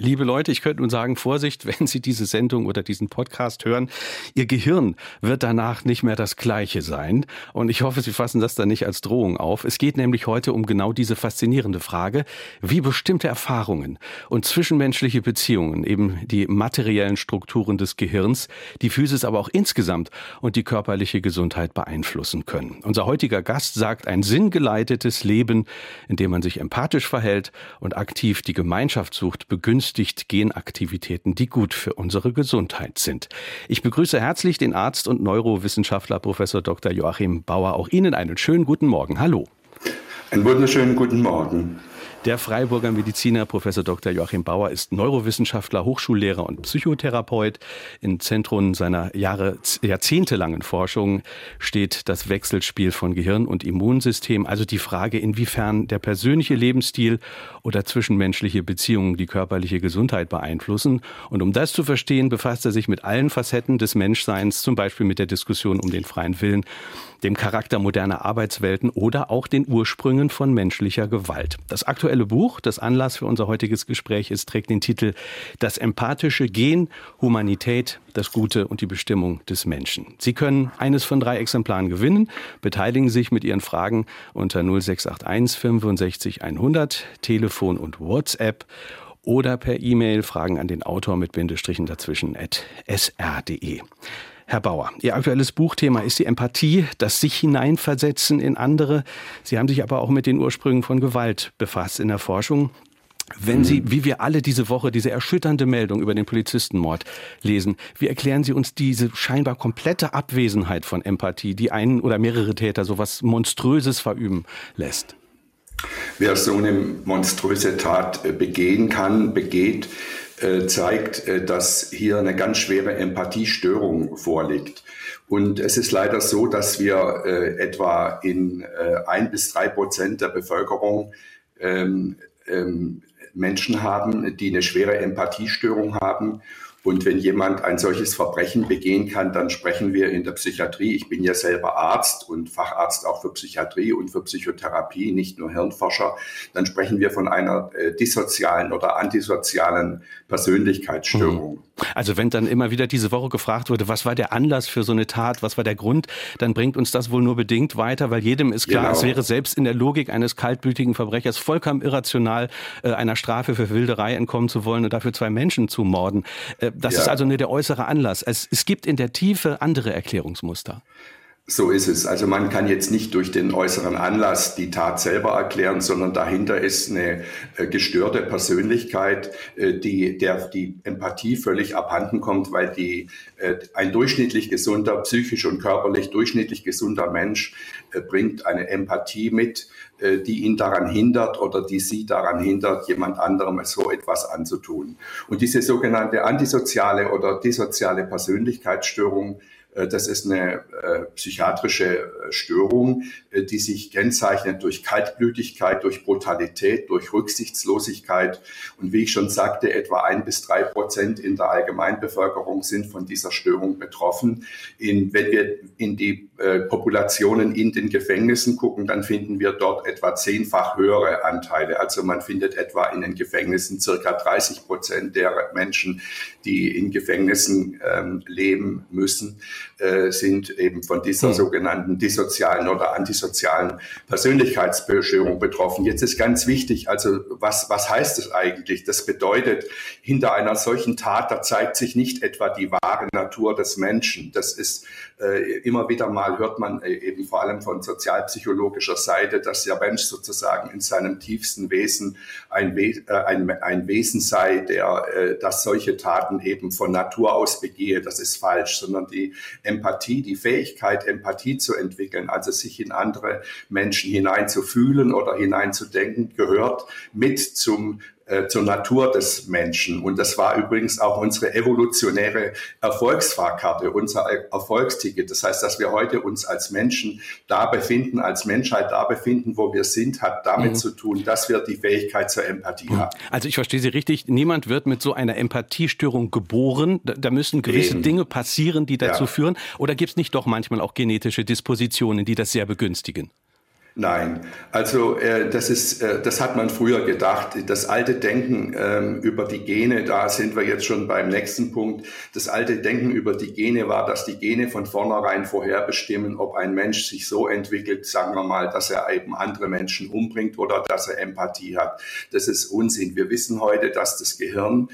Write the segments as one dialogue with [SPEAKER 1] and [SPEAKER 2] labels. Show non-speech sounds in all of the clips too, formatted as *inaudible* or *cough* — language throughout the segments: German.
[SPEAKER 1] Liebe Leute, ich könnte nun sagen, Vorsicht, *laughs* wenn Sie diese Sendung oder diesen Podcast hören, Ihr Gehirn wird danach nicht mehr das gleiche sein. Und ich hoffe, Sie fassen das dann nicht als Drohung auf. Es geht nämlich heute um genau diese faszinierende Frage, wie bestimmte Erfahrungen und zwischenmenschliche Beziehungen, eben die materiellen Strukturen des Gehirns, die Physis aber auch insgesamt und die körperliche Gesundheit beeinflussen können. Unser heutiger Gast sagt, ein sinngeleitetes Leben, in dem man sich empathisch verhält und aktiv die Gemeinschaft sucht, begünstigt Genaktivitäten, die gut für unsere Gesundheit sind. Ich begrüße herzlich den Arzt und Neurowissenschaftler Professor Dr. Joachim Bauer. Auch Ihnen einen schönen guten Morgen. Hallo.
[SPEAKER 2] Einen wunderschönen guten Morgen.
[SPEAKER 1] Der Freiburger Mediziner Professor Dr. Joachim Bauer ist Neurowissenschaftler, Hochschullehrer und Psychotherapeut. Im Zentrum seiner Jahre, jahrzehntelangen Forschung steht das Wechselspiel von Gehirn und Immunsystem, also die Frage, inwiefern der persönliche Lebensstil oder zwischenmenschliche Beziehungen die körperliche Gesundheit beeinflussen. Und um das zu verstehen, befasst er sich mit allen Facetten des Menschseins, zum Beispiel mit der Diskussion um den freien Willen dem Charakter moderner Arbeitswelten oder auch den Ursprüngen von menschlicher Gewalt. Das aktuelle Buch, das Anlass für unser heutiges Gespräch ist, trägt den Titel Das empathische Gen, Humanität, das Gute und die Bestimmung des Menschen. Sie können eines von drei Exemplaren gewinnen. Beteiligen sich mit Ihren Fragen unter 0681 65 100, Telefon und WhatsApp oder per E-Mail Fragen an den Autor mit Bindestrichen dazwischen at sr.de. Herr Bauer, Ihr aktuelles Buchthema ist die Empathie, das sich hineinversetzen in andere. Sie haben sich aber auch mit den Ursprüngen von Gewalt befasst in der Forschung. Wenn Sie, wie wir alle diese Woche, diese erschütternde Meldung über den Polizistenmord lesen, wie erklären Sie uns diese scheinbar komplette Abwesenheit von Empathie, die einen oder mehrere Täter so was Monströses verüben lässt?
[SPEAKER 2] Wer so eine monströse Tat äh, begehen kann, begeht, zeigt, äh, dass hier eine ganz schwere Empathiestörung vorliegt. Und es ist leider so, dass wir äh, etwa in ein bis drei Prozent der Bevölkerung ähm, ähm, Menschen haben, die eine schwere Empathiestörung haben und wenn jemand ein solches Verbrechen begehen kann, dann sprechen wir in der Psychiatrie. Ich bin ja selber Arzt und Facharzt auch für Psychiatrie und für Psychotherapie, nicht nur Hirnforscher. Dann sprechen wir von einer äh, dissozialen oder antisozialen Persönlichkeitsstörung. Mhm.
[SPEAKER 1] Also wenn dann immer wieder diese Woche gefragt wurde, was war der Anlass für so eine Tat, was war der Grund, dann bringt uns das wohl nur bedingt weiter, weil jedem ist klar, genau. es wäre selbst in der Logik eines kaltblütigen Verbrechers vollkommen irrational, äh, einer Strafe für Wilderei entkommen zu wollen und dafür zwei Menschen zu morden. Äh, das ja. ist also nur der äußere Anlass. Es, es gibt in der Tiefe andere Erklärungsmuster.
[SPEAKER 2] So ist es. Also man kann jetzt nicht durch den äußeren Anlass die Tat selber erklären, sondern dahinter ist eine äh, gestörte Persönlichkeit, äh, die der die Empathie völlig abhanden kommt, weil die äh, ein durchschnittlich gesunder, psychisch und körperlich durchschnittlich gesunder Mensch bringt eine Empathie mit, die ihn daran hindert oder die sie daran hindert, jemand anderem so etwas anzutun. Und diese sogenannte antisoziale oder dissoziale Persönlichkeitsstörung äh, das ist eine äh, psychiatrische äh, Störung, die sich kennzeichnet durch Kaltblütigkeit, durch Brutalität, durch Rücksichtslosigkeit. Und wie ich schon sagte, etwa ein bis drei Prozent in der Allgemeinbevölkerung sind von dieser Störung betroffen. In, wenn wir in die äh, Populationen in den Gefängnissen gucken, dann finden wir dort etwa zehnfach höhere Anteile. Also man findet etwa in den Gefängnissen circa 30 Prozent der Menschen, die in Gefängnissen ähm, leben müssen, äh, sind eben von dieser hm. sogenannten dissozialen oder antisozialen Persönlichkeitsstörung betroffen. Jetzt ist ganz wichtig, also was, was heißt das eigentlich? Das bedeutet, hinter einer solchen Tat, da zeigt sich nicht etwa die wahre Natur des Menschen. Das ist äh, immer wieder mal hört man äh, eben vor allem von sozialpsychologischer Seite, dass der Mensch sozusagen in seinem tiefsten Wesen ein, We äh, ein, ein Wesen sei, der äh, dass solche Taten eben von Natur aus begehe. Das ist falsch, sondern die Empathie, die Fähigkeit, Empathie zu entwickeln, also sich in andere Menschen hineinzufühlen oder hineinzudenken, gehört mit zum zur Natur des Menschen. Und das war übrigens auch unsere evolutionäre Erfolgsfahrkarte, unser Erfolgsticket. Das heißt, dass wir heute uns als Menschen da befinden, als Menschheit da befinden, wo wir sind, hat damit mhm. zu tun, dass wir die Fähigkeit zur Empathie mhm. haben.
[SPEAKER 1] Also ich verstehe Sie richtig, niemand wird mit so einer Empathiestörung geboren. Da müssen gewisse Eben. Dinge passieren, die dazu ja. führen. Oder gibt es nicht doch manchmal auch genetische Dispositionen, die das sehr begünstigen?
[SPEAKER 2] Nein, also äh, das ist, äh, das hat man früher gedacht. Das alte Denken ähm, über die Gene, da sind wir jetzt schon beim nächsten Punkt. Das alte Denken über die Gene war, dass die Gene von vornherein vorherbestimmen, ob ein Mensch sich so entwickelt, sagen wir mal, dass er eben andere Menschen umbringt oder dass er Empathie hat. Das ist Unsinn. Wir wissen heute, dass das Gehirn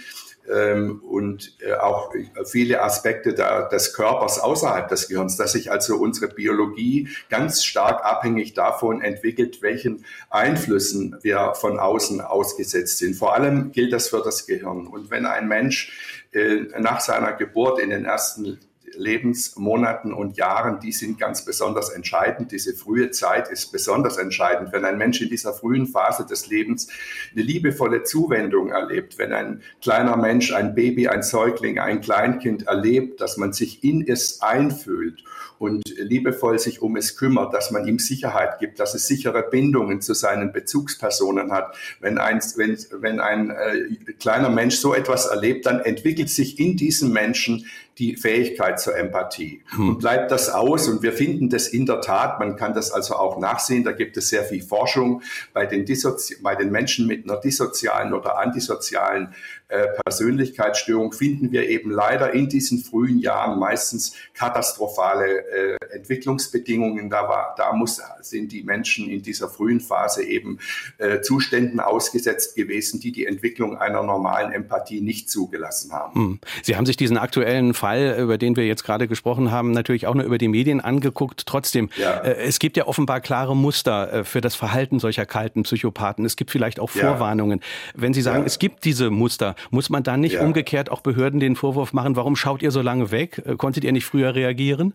[SPEAKER 2] ähm, und äh, auch viele Aspekte der, des Körpers außerhalb des Gehirns, dass sich also unsere Biologie ganz stark abhängig davon entwickelt, welchen Einflüssen wir von außen ausgesetzt sind. Vor allem gilt das für das Gehirn. Und wenn ein Mensch äh, nach seiner Geburt in den ersten Lebensmonaten und Jahren, die sind ganz besonders entscheidend. Diese frühe Zeit ist besonders entscheidend. Wenn ein Mensch in dieser frühen Phase des Lebens eine liebevolle Zuwendung erlebt, wenn ein kleiner Mensch, ein Baby, ein Säugling, ein Kleinkind erlebt, dass man sich in es einfühlt und liebevoll sich um es kümmert, dass man ihm Sicherheit gibt, dass es sichere Bindungen zu seinen Bezugspersonen hat. Wenn ein, wenn, wenn ein äh, kleiner Mensch so etwas erlebt, dann entwickelt sich in diesem Menschen die Fähigkeit zur Empathie. Hm. Und bleibt das aus, und wir finden das in der Tat, man kann das also auch nachsehen, da gibt es sehr viel Forschung bei den, Dissozi bei den Menschen mit einer dissozialen oder antisozialen Persönlichkeitsstörung finden wir eben leider in diesen frühen Jahren meistens katastrophale äh, Entwicklungsbedingungen. Da, war, da muss, sind die Menschen in dieser frühen Phase eben äh, Zuständen ausgesetzt gewesen, die die Entwicklung einer normalen Empathie nicht zugelassen haben. Hm.
[SPEAKER 1] Sie haben sich diesen aktuellen Fall, über den wir jetzt gerade gesprochen haben, natürlich auch nur über die Medien angeguckt. Trotzdem, ja. äh, es gibt ja offenbar klare Muster äh, für das Verhalten solcher kalten Psychopathen. Es gibt vielleicht auch Vorwarnungen. Ja. Wenn Sie sagen, ja. es gibt diese Muster, muss man da nicht ja. umgekehrt auch Behörden den Vorwurf machen, warum schaut ihr so lange weg? Äh, konntet ihr nicht früher reagieren?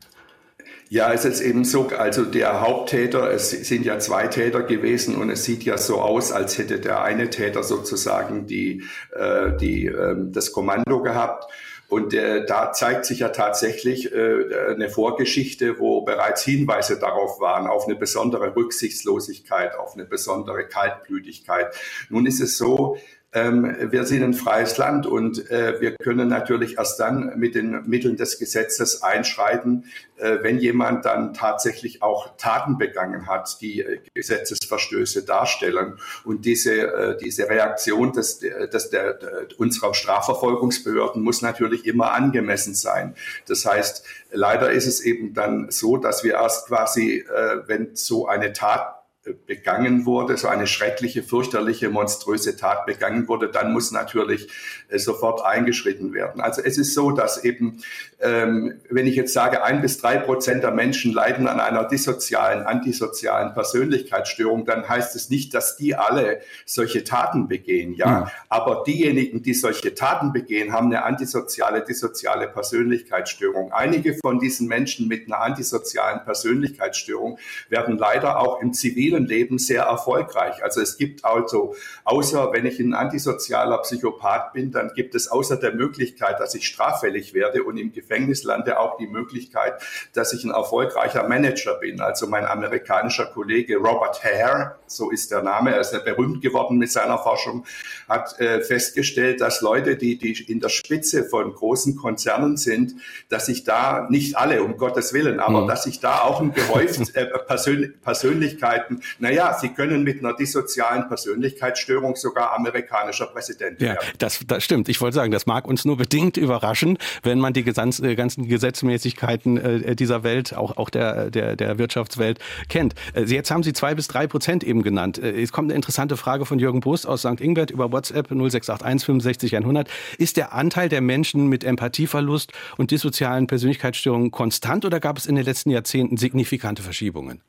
[SPEAKER 2] Ja, es ist eben so, also der Haupttäter, es sind ja zwei Täter gewesen und es sieht ja so aus, als hätte der eine Täter sozusagen die, äh, die, äh, das Kommando gehabt. Und äh, da zeigt sich ja tatsächlich äh, eine Vorgeschichte, wo bereits Hinweise darauf waren, auf eine besondere Rücksichtslosigkeit, auf eine besondere Kaltblütigkeit. Nun ist es so, ähm, wir sind ein freies Land und äh, wir können natürlich erst dann mit den Mitteln des Gesetzes einschreiten, äh, wenn jemand dann tatsächlich auch Taten begangen hat, die äh, Gesetzesverstöße darstellen. Und diese, äh, diese Reaktion des, des, der, der, unserer Strafverfolgungsbehörden muss natürlich immer angemessen sein. Das heißt, leider ist es eben dann so, dass wir erst quasi, äh, wenn so eine Tat begangen wurde, so eine schreckliche, fürchterliche, monströse Tat begangen wurde, dann muss natürlich äh, sofort eingeschritten werden. Also es ist so, dass eben, ähm, wenn ich jetzt sage, ein bis drei Prozent der Menschen leiden an einer dissozialen, antisozialen Persönlichkeitsstörung, dann heißt es nicht, dass die alle solche Taten begehen, ja. ja. Aber diejenigen, die solche Taten begehen, haben eine antisoziale, dissoziale Persönlichkeitsstörung. Einige von diesen Menschen mit einer antisozialen Persönlichkeitsstörung werden leider auch im zivilen zivilen Leben sehr erfolgreich. Also es gibt also, außer wenn ich ein antisozialer Psychopath bin, dann gibt es außer der Möglichkeit, dass ich straffällig werde und im Gefängnis lande, auch die Möglichkeit, dass ich ein erfolgreicher Manager bin. Also mein amerikanischer Kollege Robert Hare, so ist der Name, er ist ja berühmt geworden mit seiner Forschung, hat äh, festgestellt, dass Leute, die, die in der Spitze von großen Konzernen sind, dass sich da nicht alle, um Gottes Willen, aber mhm. dass sich da auch ein gehäuft *laughs* äh, Persön Persönlichkeiten naja, Sie können mit einer dissozialen Persönlichkeitsstörung sogar amerikanischer Präsident werden.
[SPEAKER 1] Ja, das, das stimmt. Ich wollte sagen, das mag uns nur bedingt überraschen, wenn man die äh, ganzen Gesetzmäßigkeiten äh, dieser Welt, auch, auch der, der, der Wirtschaftswelt kennt. Äh, jetzt haben Sie zwei bis drei Prozent eben genannt. Es kommt eine interessante Frage von Jürgen Brust aus St. Ingbert über WhatsApp 0681 65 100. Ist der Anteil der Menschen mit Empathieverlust und dissozialen Persönlichkeitsstörungen konstant oder gab es in den letzten Jahrzehnten signifikante Verschiebungen?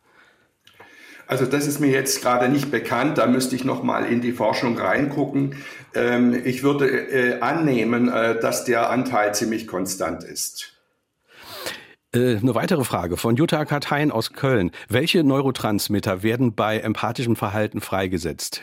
[SPEAKER 2] Also das ist mir jetzt gerade nicht bekannt, da müsste ich noch mal in die Forschung reingucken. Ähm, ich würde äh, annehmen, äh, dass der Anteil ziemlich konstant ist.
[SPEAKER 1] Äh, eine weitere Frage von Jutta Kartein aus Köln. Welche Neurotransmitter werden bei empathischem Verhalten freigesetzt?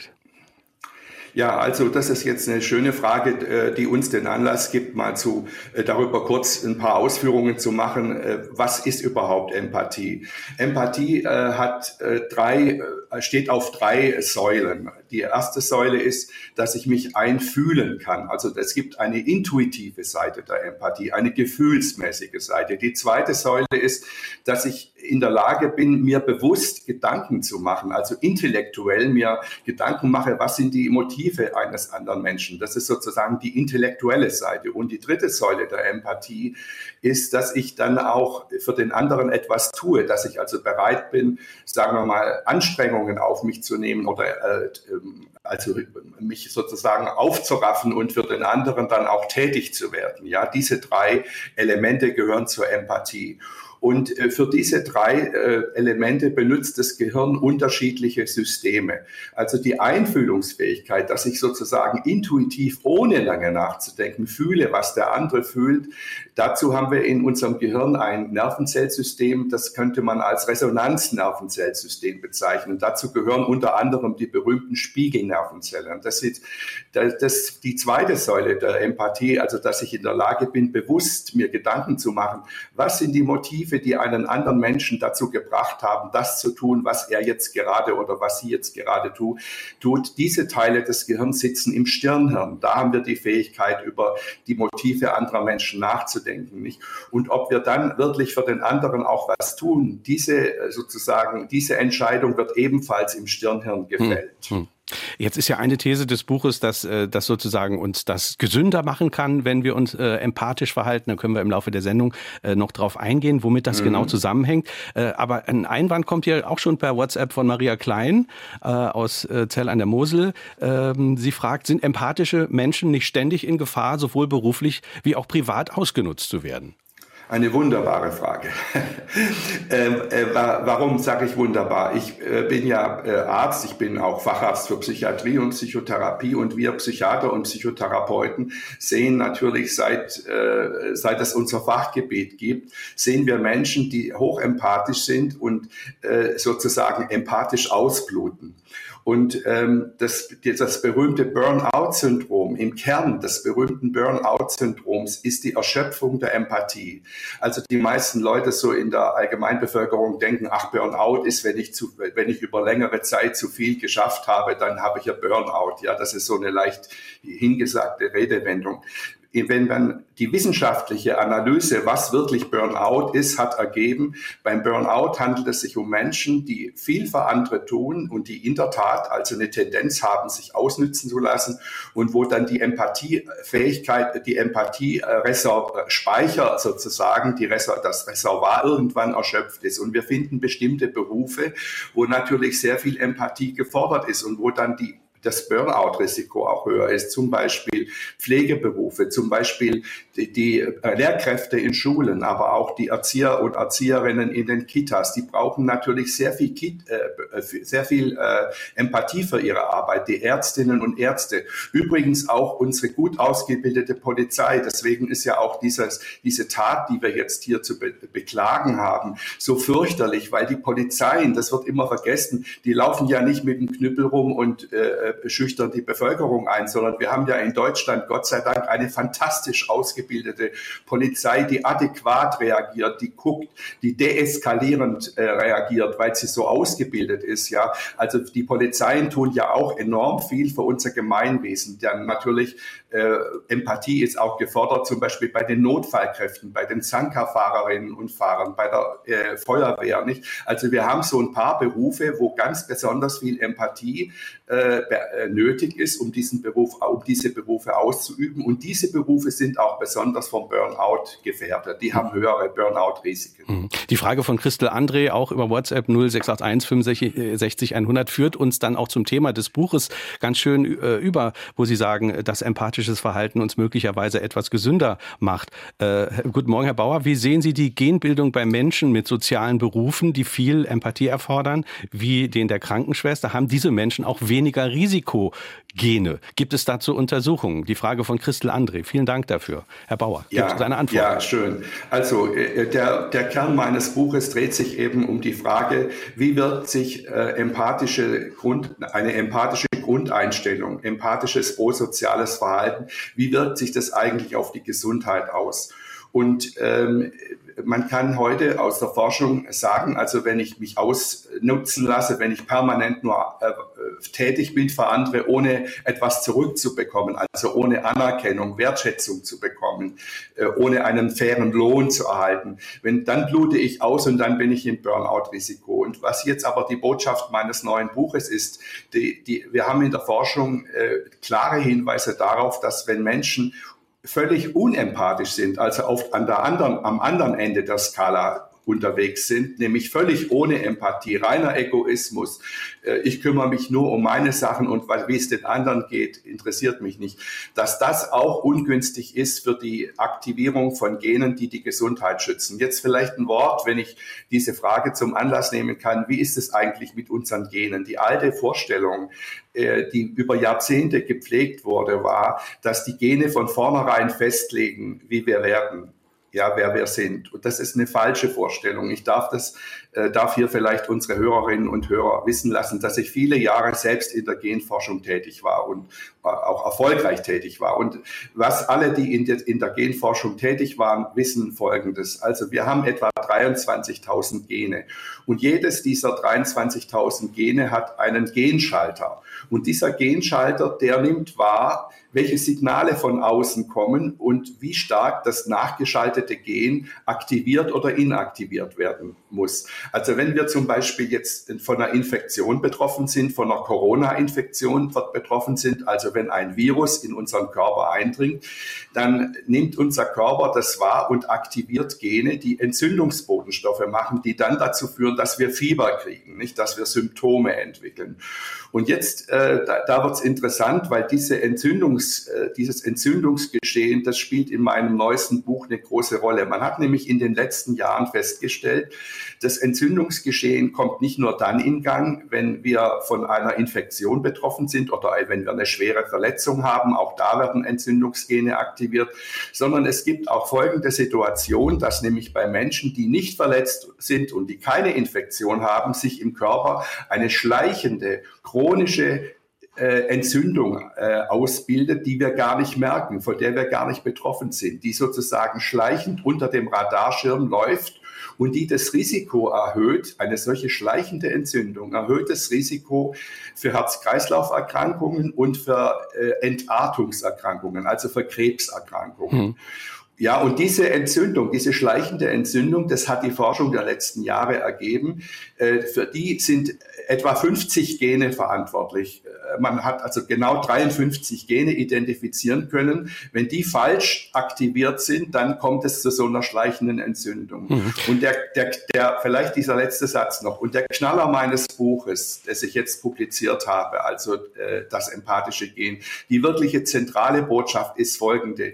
[SPEAKER 2] Ja, also das ist jetzt eine schöne Frage, äh, die uns den Anlass gibt, mal zu äh, darüber kurz ein paar Ausführungen zu machen. Äh, was ist überhaupt Empathie? Empathie hat drei, steht auf drei Säulen. Die erste Säule ist, dass ich mich einfühlen kann. Also es gibt eine intuitive Seite der Empathie, eine gefühlsmäßige Seite. Die zweite Säule ist, dass ich in der Lage bin, mir bewusst Gedanken zu machen, also intellektuell mir Gedanken mache, was sind die Motive eines anderen Menschen. Das ist sozusagen die intellektuelle Seite. Und die dritte Säule der Empathie ist, dass ich dann auch für den anderen etwas tue, dass ich also bereit bin, sagen wir mal, Anstrengungen auf mich zu nehmen oder äh, ähm, also mich sozusagen aufzuraffen und für den anderen dann auch tätig zu werden. Ja, diese drei Elemente gehören zur Empathie. Und äh, für diese drei äh, Elemente benutzt das Gehirn unterschiedliche Systeme. Also die Einfühlungsfähigkeit, dass ich sozusagen intuitiv, ohne lange nachzudenken, fühle, was der andere fühlt. Dazu haben wir in unserem Gehirn ein Nervenzellsystem, das könnte man als Resonanznervenzellsystem bezeichnen. Dazu gehören unter anderem die berühmten Spiegelnervenzellen. Das ist das, das, die zweite Säule der Empathie, also dass ich in der Lage bin, bewusst mir Gedanken zu machen, was sind die Motive, Motive, die einen anderen Menschen dazu gebracht haben, das zu tun, was er jetzt gerade oder was sie jetzt gerade tut. tut. Diese Teile des Gehirns sitzen im Stirnhirn. Da haben wir die Fähigkeit, über die Motive anderer Menschen nachzudenken. Nicht? Und ob wir dann wirklich für den anderen auch was tun, diese sozusagen, diese Entscheidung wird ebenfalls im Stirnhirn gefällt. Hm, hm.
[SPEAKER 1] Jetzt ist ja eine These des Buches, dass äh, das sozusagen uns das gesünder machen kann, wenn wir uns äh, empathisch verhalten. Da können wir im Laufe der Sendung äh, noch drauf eingehen, womit das genau mhm. genau zusammenhängt. Äh, aber ein Einwand kommt hier auch schon per WhatsApp von Maria Klein äh, aus äh, Zell an der Mosel. Ähm, sie fragt, sind empathische Menschen nicht ständig in Gefahr, sowohl beruflich wie auch privat ausgenutzt zu werden?
[SPEAKER 2] Eine wunderbare Frage. *laughs* ähm, äh, warum sage ich wunderbar? Ich äh, bin ja äh, Arzt, ich bin auch Facharzt für Psychiatrie und Psychotherapie und wir Psychiater und Psychotherapeuten sehen natürlich seit, äh, seit es unser Fachgebiet gibt, sehen wir Menschen, die hochempathisch sind und äh, sozusagen empathisch ausbluten. Und ähm, das, das berühmte Burnout-Syndrom, im Kern des berühmten Burnout-Syndroms ist die Erschöpfung der Empathie. Also die meisten Leute so in der Allgemeinbevölkerung denken, ach, Burnout ist, wenn ich, zu, wenn ich über längere Zeit zu viel geschafft habe, dann habe ich ja Burnout. Ja, das ist so eine leicht hingesagte Redewendung wenn man die wissenschaftliche Analyse, was wirklich Burnout ist, hat ergeben, beim Burnout handelt es sich um Menschen, die viel für andere tun und die in der Tat also eine Tendenz haben, sich ausnützen zu lassen und wo dann die Empathiefähigkeit, die Empathie-Speicher sozusagen, die Resor das Reservoir irgendwann erschöpft ist. Und wir finden bestimmte Berufe, wo natürlich sehr viel Empathie gefordert ist und wo dann die das Burnout-Risiko auch höher ist, zum Beispiel Pflegeberufe, zum Beispiel die, äh, Lehrkräfte in Schulen, aber auch die Erzieher und Erzieherinnen in den Kitas, die brauchen natürlich sehr viel, Kit, äh, sehr viel äh, Empathie für ihre Arbeit, die Ärztinnen und Ärzte. Übrigens auch unsere gut ausgebildete Polizei. Deswegen ist ja auch dieses, diese Tat, die wir jetzt hier zu be beklagen haben, so fürchterlich, weil die Polizeien, das wird immer vergessen, die laufen ja nicht mit dem Knüppel rum und äh, schüchtern die Bevölkerung ein, sondern wir haben ja in Deutschland Gott sei Dank eine fantastisch ausgebildete Polizei, die adäquat reagiert, die guckt, die deeskalierend äh, reagiert, weil sie so ausgebildet ist. Ja, also die Polizeien tun ja auch enorm viel für unser Gemeinwesen. Dann natürlich äh, Empathie ist auch gefordert, zum Beispiel bei den Notfallkräften, bei den Zankerfahrerinnen und Fahrern, bei der äh, Feuerwehr. Nicht? Also wir haben so ein paar Berufe, wo ganz besonders viel Empathie äh, äh, nötig ist, um diesen Beruf, um diese Berufe auszuüben. Und diese Berufe sind auch besonders vom Burnout gefährdet. Die haben höhere Burnout-Risiken.
[SPEAKER 1] Mhm. Die Frage von Christel André auch über WhatsApp 0681 65 100 führt uns dann auch zum Thema des Buches ganz schön äh, über, wo Sie sagen, dass Empathie empathisches Verhalten uns möglicherweise etwas gesünder macht. Äh, guten Morgen, Herr Bauer. Wie sehen Sie die Genbildung bei Menschen mit sozialen Berufen, die viel Empathie erfordern, wie den der Krankenschwester? Haben diese Menschen auch weniger Risikogene? Gibt es dazu Untersuchungen? Die Frage von Christel André. Vielen Dank dafür. Herr Bauer,
[SPEAKER 2] ja, gibt eine Antwort? Ja, schön. Also äh, der, der Kern meines Buches dreht sich eben um die Frage, wie wird sich äh, empathische Grund, eine empathische Grundeinstellung, empathisches prosoziales Verhalten, wie wirkt sich das eigentlich auf die Gesundheit aus? Und ähm, man kann heute aus der Forschung sagen, also wenn ich mich ausnutzen lasse, wenn ich permanent nur äh, tätig bin für andere, ohne etwas zurückzubekommen, also ohne Anerkennung, Wertschätzung zu bekommen, äh, ohne einen fairen Lohn zu erhalten, wenn dann blute ich aus und dann bin ich im Burnout-Risiko. Und was jetzt aber die Botschaft meines neuen Buches ist, die, die, wir haben in der Forschung äh, klare Hinweise darauf, dass wenn Menschen völlig unempathisch sind, also auf, an der anderen, am anderen Ende der Skala unterwegs sind, nämlich völlig ohne Empathie, reiner Egoismus. Äh, ich kümmere mich nur um meine Sachen und wie es den anderen geht, interessiert mich nicht. Dass das auch ungünstig ist für die Aktivierung von Genen, die die Gesundheit schützen. Jetzt vielleicht ein Wort, wenn ich diese Frage zum Anlass nehmen kann. Wie ist es eigentlich mit unseren Genen? Die alte Vorstellung, äh, die über Jahrzehnte gepflegt wurde, war, dass die Gene von vornherein festlegen, wie wir werden ja, wer wir sind. Und das ist eine falsche Vorstellung. Ich darf das, äh, darf hier vielleicht unsere Hörerinnen und Hörer wissen lassen, dass ich viele Jahre selbst in der Genforschung tätig war und äh, auch erfolgreich tätig war. Und was alle, die in der, in der Genforschung tätig waren, wissen Folgendes. Also wir haben etwa 23.000 Gene und jedes dieser 23.000 Gene hat einen Genschalter. Und dieser Genschalter, der nimmt wahr, welche Signale von außen kommen und wie stark das nachgeschaltete Gen aktiviert oder inaktiviert werden muss. Also wenn wir zum Beispiel jetzt von einer Infektion betroffen sind, von einer Corona-Infektion betroffen sind, also wenn ein Virus in unseren Körper eindringt, dann nimmt unser Körper das wahr und aktiviert Gene, die Entzündungsbotenstoffe machen, die dann dazu führen, dass wir Fieber kriegen, nicht, dass wir Symptome entwickeln. Und jetzt, äh, da, da wird es interessant, weil diese Entzündungs, äh, dieses Entzündungsgeschehen, das spielt in meinem neuesten Buch eine große Rolle. Man hat nämlich in den letzten Jahren festgestellt, das Entzündungsgeschehen kommt nicht nur dann in Gang, wenn wir von einer Infektion betroffen sind oder wenn wir eine schwere Verletzung haben, auch da werden Entzündungsgene aktiviert, sondern es gibt auch folgende Situation, dass nämlich bei Menschen, die nicht verletzt sind und die keine Infektion haben, sich im Körper eine schleichende chronische äh, Entzündung äh, ausbildet, die wir gar nicht merken, von der wir gar nicht betroffen sind, die sozusagen schleichend unter dem Radarschirm läuft und die das Risiko erhöht, eine solche schleichende Entzündung erhöht das Risiko für Herz-Kreislauf-Erkrankungen und für äh, Entartungserkrankungen, also für Krebserkrankungen. Hm. Ja, und diese Entzündung, diese schleichende Entzündung, das hat die Forschung der letzten Jahre ergeben. Äh, für die sind etwa 50 Gene verantwortlich. Äh, man hat also genau 53 Gene identifizieren können. Wenn die falsch aktiviert sind, dann kommt es zu so einer schleichenden Entzündung. Mhm. Und der, der, der, vielleicht dieser letzte Satz noch. Und der Knaller meines Buches, das ich jetzt publiziert habe, also äh, das empathische Gen, die wirkliche zentrale Botschaft ist folgende.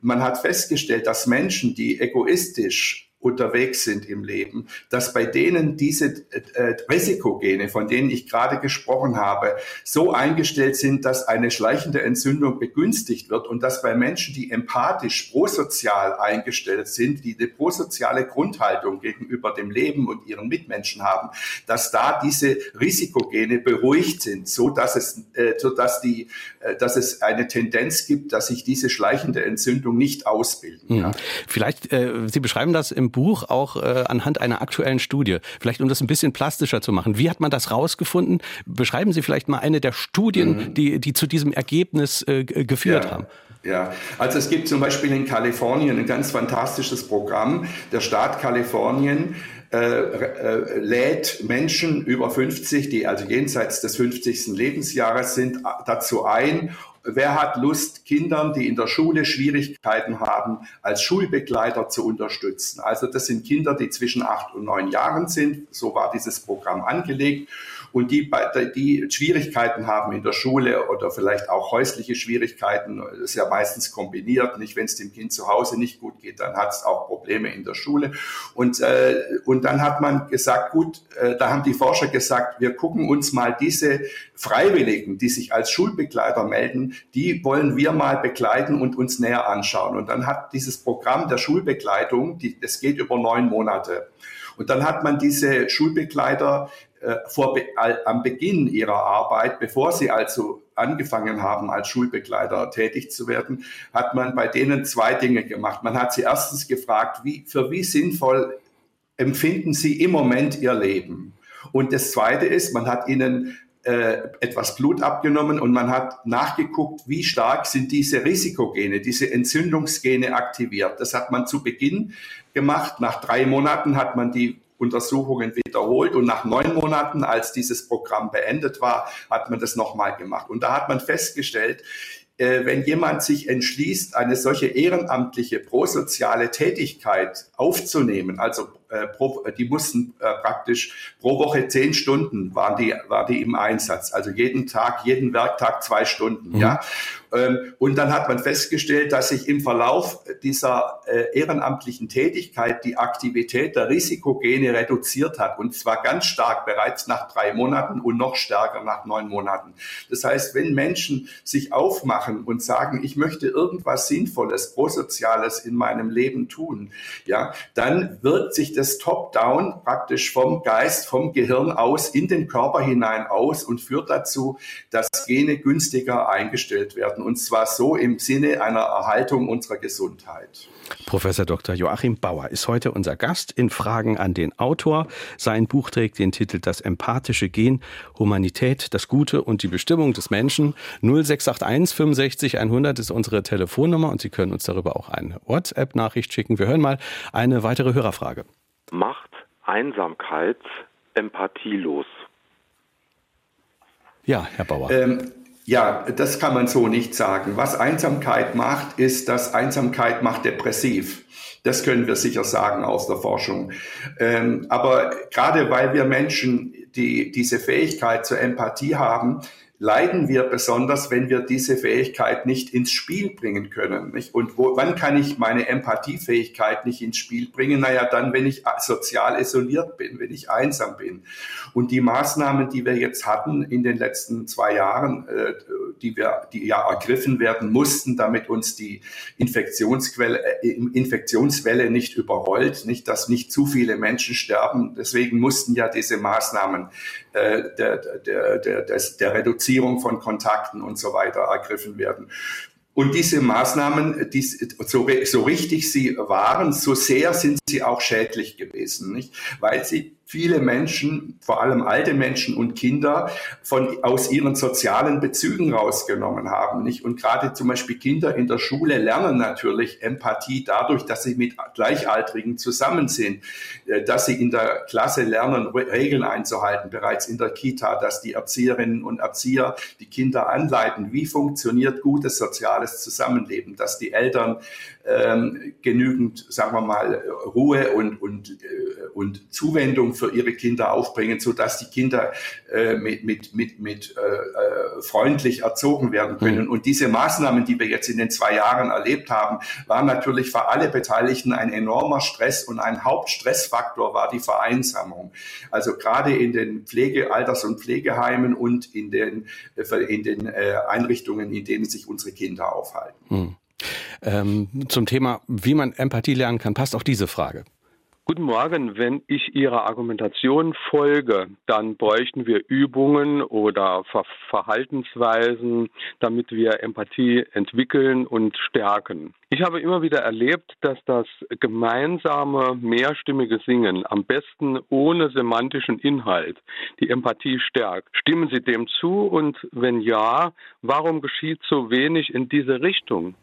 [SPEAKER 2] Man hat festgestellt, dass Menschen, die egoistisch unterwegs sind im Leben, dass bei denen diese äh, Risikogene, von denen ich gerade gesprochen habe, so eingestellt sind, dass eine schleichende Entzündung begünstigt wird und dass bei Menschen, die empathisch prosozial eingestellt sind, die eine prosoziale Grundhaltung gegenüber dem Leben und ihren Mitmenschen haben, dass da diese Risikogene beruhigt sind, so dass es, äh, so dass die, äh, dass es eine Tendenz gibt, dass sich diese schleichende Entzündung nicht ausbilden.
[SPEAKER 1] Ja. Hm. Vielleicht, äh, Sie beschreiben das im Buch auch äh, anhand einer aktuellen Studie. Vielleicht um das ein bisschen plastischer zu machen. Wie hat man das rausgefunden? Beschreiben Sie vielleicht mal eine der Studien, mhm. die, die zu diesem Ergebnis äh, geführt
[SPEAKER 2] ja.
[SPEAKER 1] haben.
[SPEAKER 2] Ja, also es gibt zum Beispiel in Kalifornien ein ganz fantastisches Programm. Der Staat Kalifornien äh, äh, lädt Menschen über 50, die also jenseits des 50. Lebensjahres sind, dazu ein, Wer hat Lust, Kindern, die in der Schule Schwierigkeiten haben, als Schulbegleiter zu unterstützen? Also das sind Kinder, die zwischen acht und neun Jahren sind. So war dieses Programm angelegt. Und die, die Schwierigkeiten haben in der Schule oder vielleicht auch häusliche Schwierigkeiten, das ist ja meistens kombiniert, nicht wenn es dem Kind zu Hause nicht gut geht, dann hat es auch Probleme in der Schule und, äh, und dann hat man gesagt, gut, äh, da haben die Forscher gesagt, wir gucken uns mal diese Freiwilligen, die sich als Schulbegleiter melden, die wollen wir mal begleiten und uns näher anschauen. Und dann hat dieses Programm der Schulbegleitung, die, das geht über neun Monate. Und dann hat man diese Schulbegleiter äh, vor, am Beginn ihrer Arbeit, bevor sie also angefangen haben, als Schulbegleiter tätig zu werden, hat man bei denen zwei Dinge gemacht. Man hat sie erstens gefragt, wie, für wie sinnvoll empfinden sie im Moment ihr Leben? Und das Zweite ist, man hat ihnen äh, etwas Blut abgenommen und man hat nachgeguckt, wie stark sind diese Risikogene, diese Entzündungsgene aktiviert. Das hat man zu Beginn gemacht. Nach drei Monaten hat man die Untersuchungen wiederholt und nach neun Monaten, als dieses Programm beendet war, hat man das nochmal gemacht. Und da hat man festgestellt, äh, wenn jemand sich entschließt, eine solche ehrenamtliche prosoziale Tätigkeit aufzunehmen, also äh, pro, die mussten äh, praktisch pro Woche zehn Stunden waren die, war die im Einsatz. Also jeden Tag, jeden Werktag zwei Stunden, mhm. ja. Ähm, und dann hat man festgestellt, dass sich im Verlauf dieser äh, ehrenamtlichen Tätigkeit die Aktivität der Risikogene reduziert hat. Und zwar ganz stark bereits nach drei Monaten und noch stärker nach neun Monaten. Das heißt, wenn Menschen sich aufmachen und sagen, ich möchte irgendwas Sinnvolles, Prosoziales in meinem Leben tun, ja, dann wirkt sich das das Top-Down praktisch vom Geist, vom Gehirn aus in den Körper hinein aus und führt dazu, dass Gene günstiger eingestellt werden. Und zwar so im Sinne einer Erhaltung unserer Gesundheit.
[SPEAKER 1] Professor Dr. Joachim Bauer ist heute unser Gast in Fragen an den Autor. Sein Buch trägt den Titel Das empathische Gen, Humanität, das Gute und die Bestimmung des Menschen. 0681 65 100 ist unsere Telefonnummer und Sie können uns darüber auch eine WhatsApp-Nachricht schicken. Wir hören mal eine weitere Hörerfrage
[SPEAKER 3] macht Einsamkeit empathielos?
[SPEAKER 1] Ja, Herr Bauer.
[SPEAKER 2] Ähm, ja, das kann man so nicht sagen. Was Einsamkeit macht, ist, dass Einsamkeit macht depressiv. Das können wir sicher sagen aus der Forschung. Ähm, aber gerade weil wir Menschen die diese Fähigkeit zur Empathie haben, leiden wir besonders, wenn wir diese Fähigkeit nicht ins Spiel bringen können. Nicht? Und wo, wann kann ich meine Empathiefähigkeit nicht ins Spiel bringen? Naja, dann, wenn ich sozial isoliert bin, wenn ich einsam bin. Und die Maßnahmen, die wir jetzt hatten in den letzten zwei Jahren, äh, die wir, die ja ergriffen werden mussten, damit uns die Infektionsquelle, äh, Infektionswelle nicht überrollt, nicht, dass nicht zu viele Menschen sterben. Deswegen mussten ja diese Maßnahmen äh, der, der, der, der, der Reduzierung von Kontakten und so weiter ergriffen werden. Und diese Maßnahmen, die, so, so richtig sie waren, so sehr sind sie auch schädlich gewesen, nicht? weil sie viele Menschen, vor allem alte Menschen und Kinder, von, aus ihren sozialen Bezügen rausgenommen haben. Nicht? Und gerade zum Beispiel Kinder in der Schule lernen natürlich Empathie dadurch, dass sie mit Gleichaltrigen zusammen sind, äh, dass sie in der Klasse lernen, Regeln einzuhalten, bereits in der Kita, dass die Erzieherinnen und Erzieher die Kinder anleiten, wie funktioniert gutes soziales Zusammenleben, dass die Eltern ähm, genügend, sagen wir mal, Ruhe und, und, äh, und Zuwendung für ihre Kinder aufbringen, so dass die Kinder äh, mit, mit, mit, mit äh, äh, freundlich erzogen werden können. Mhm. Und diese Maßnahmen, die wir jetzt in den zwei Jahren erlebt haben, waren natürlich für alle Beteiligten ein enormer Stress und ein Hauptstressfaktor war die Vereinsamung. Also gerade in den Pflege, Alters- und Pflegeheimen und in den, äh, in den äh, Einrichtungen, in denen sich unsere Kinder aufhalten.
[SPEAKER 1] Mhm. Ähm, zum Thema, wie man Empathie lernen kann, passt auch diese Frage.
[SPEAKER 3] Guten Morgen. Wenn ich Ihrer Argumentation folge, dann bräuchten wir Übungen oder Ver Verhaltensweisen, damit wir Empathie entwickeln und stärken. Ich habe immer wieder erlebt, dass das gemeinsame, mehrstimmige Singen am besten ohne semantischen Inhalt die Empathie stärkt. Stimmen Sie dem zu? Und wenn ja, warum geschieht so wenig in diese Richtung?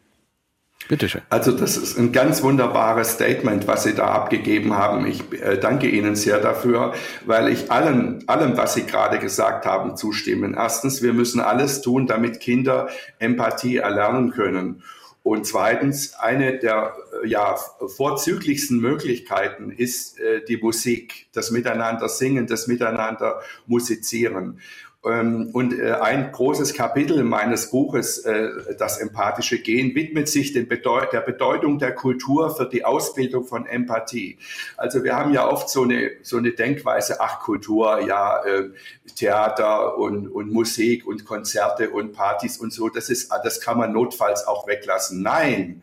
[SPEAKER 2] Bitte schön. Also das ist ein ganz wunderbares Statement, was Sie da abgegeben haben. Ich äh, danke Ihnen sehr dafür, weil ich allem, allem, was Sie gerade gesagt haben, zustimmen. Erstens, wir müssen alles tun, damit Kinder Empathie erlernen können. Und zweitens, eine der ja, vorzüglichsten Möglichkeiten ist äh, die Musik, das Miteinander singen, das Miteinander musizieren. Ähm, und äh, ein großes Kapitel meines Buches, äh, das empathische Gen, widmet sich der Bedeutung der Kultur für die Ausbildung von Empathie. Also wir haben ja oft so eine, so eine Denkweise, ach Kultur, ja, äh, Theater und, und Musik und Konzerte und Partys und so, das ist, das kann man notfalls auch weglassen. Nein,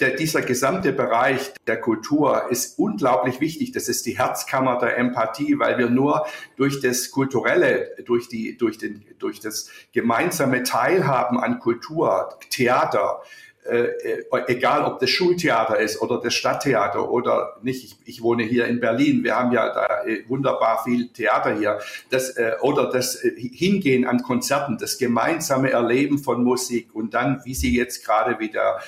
[SPEAKER 2] der, dieser gesamte Bereich der Kultur ist unglaublich wichtig. Das ist die Herzkammer der Empathie, weil wir nur durch das Kulturelle, durch, die, durch, den, durch das gemeinsame Teilhaben an Kultur, Theater, äh, äh, egal ob das Schultheater ist oder das Stadttheater oder nicht, ich, ich wohne hier in Berlin, wir haben ja da äh, wunderbar viel Theater hier, das, äh, oder das äh, Hingehen an Konzerten, das gemeinsame Erleben von Musik und dann, wie Sie jetzt gerade wieder,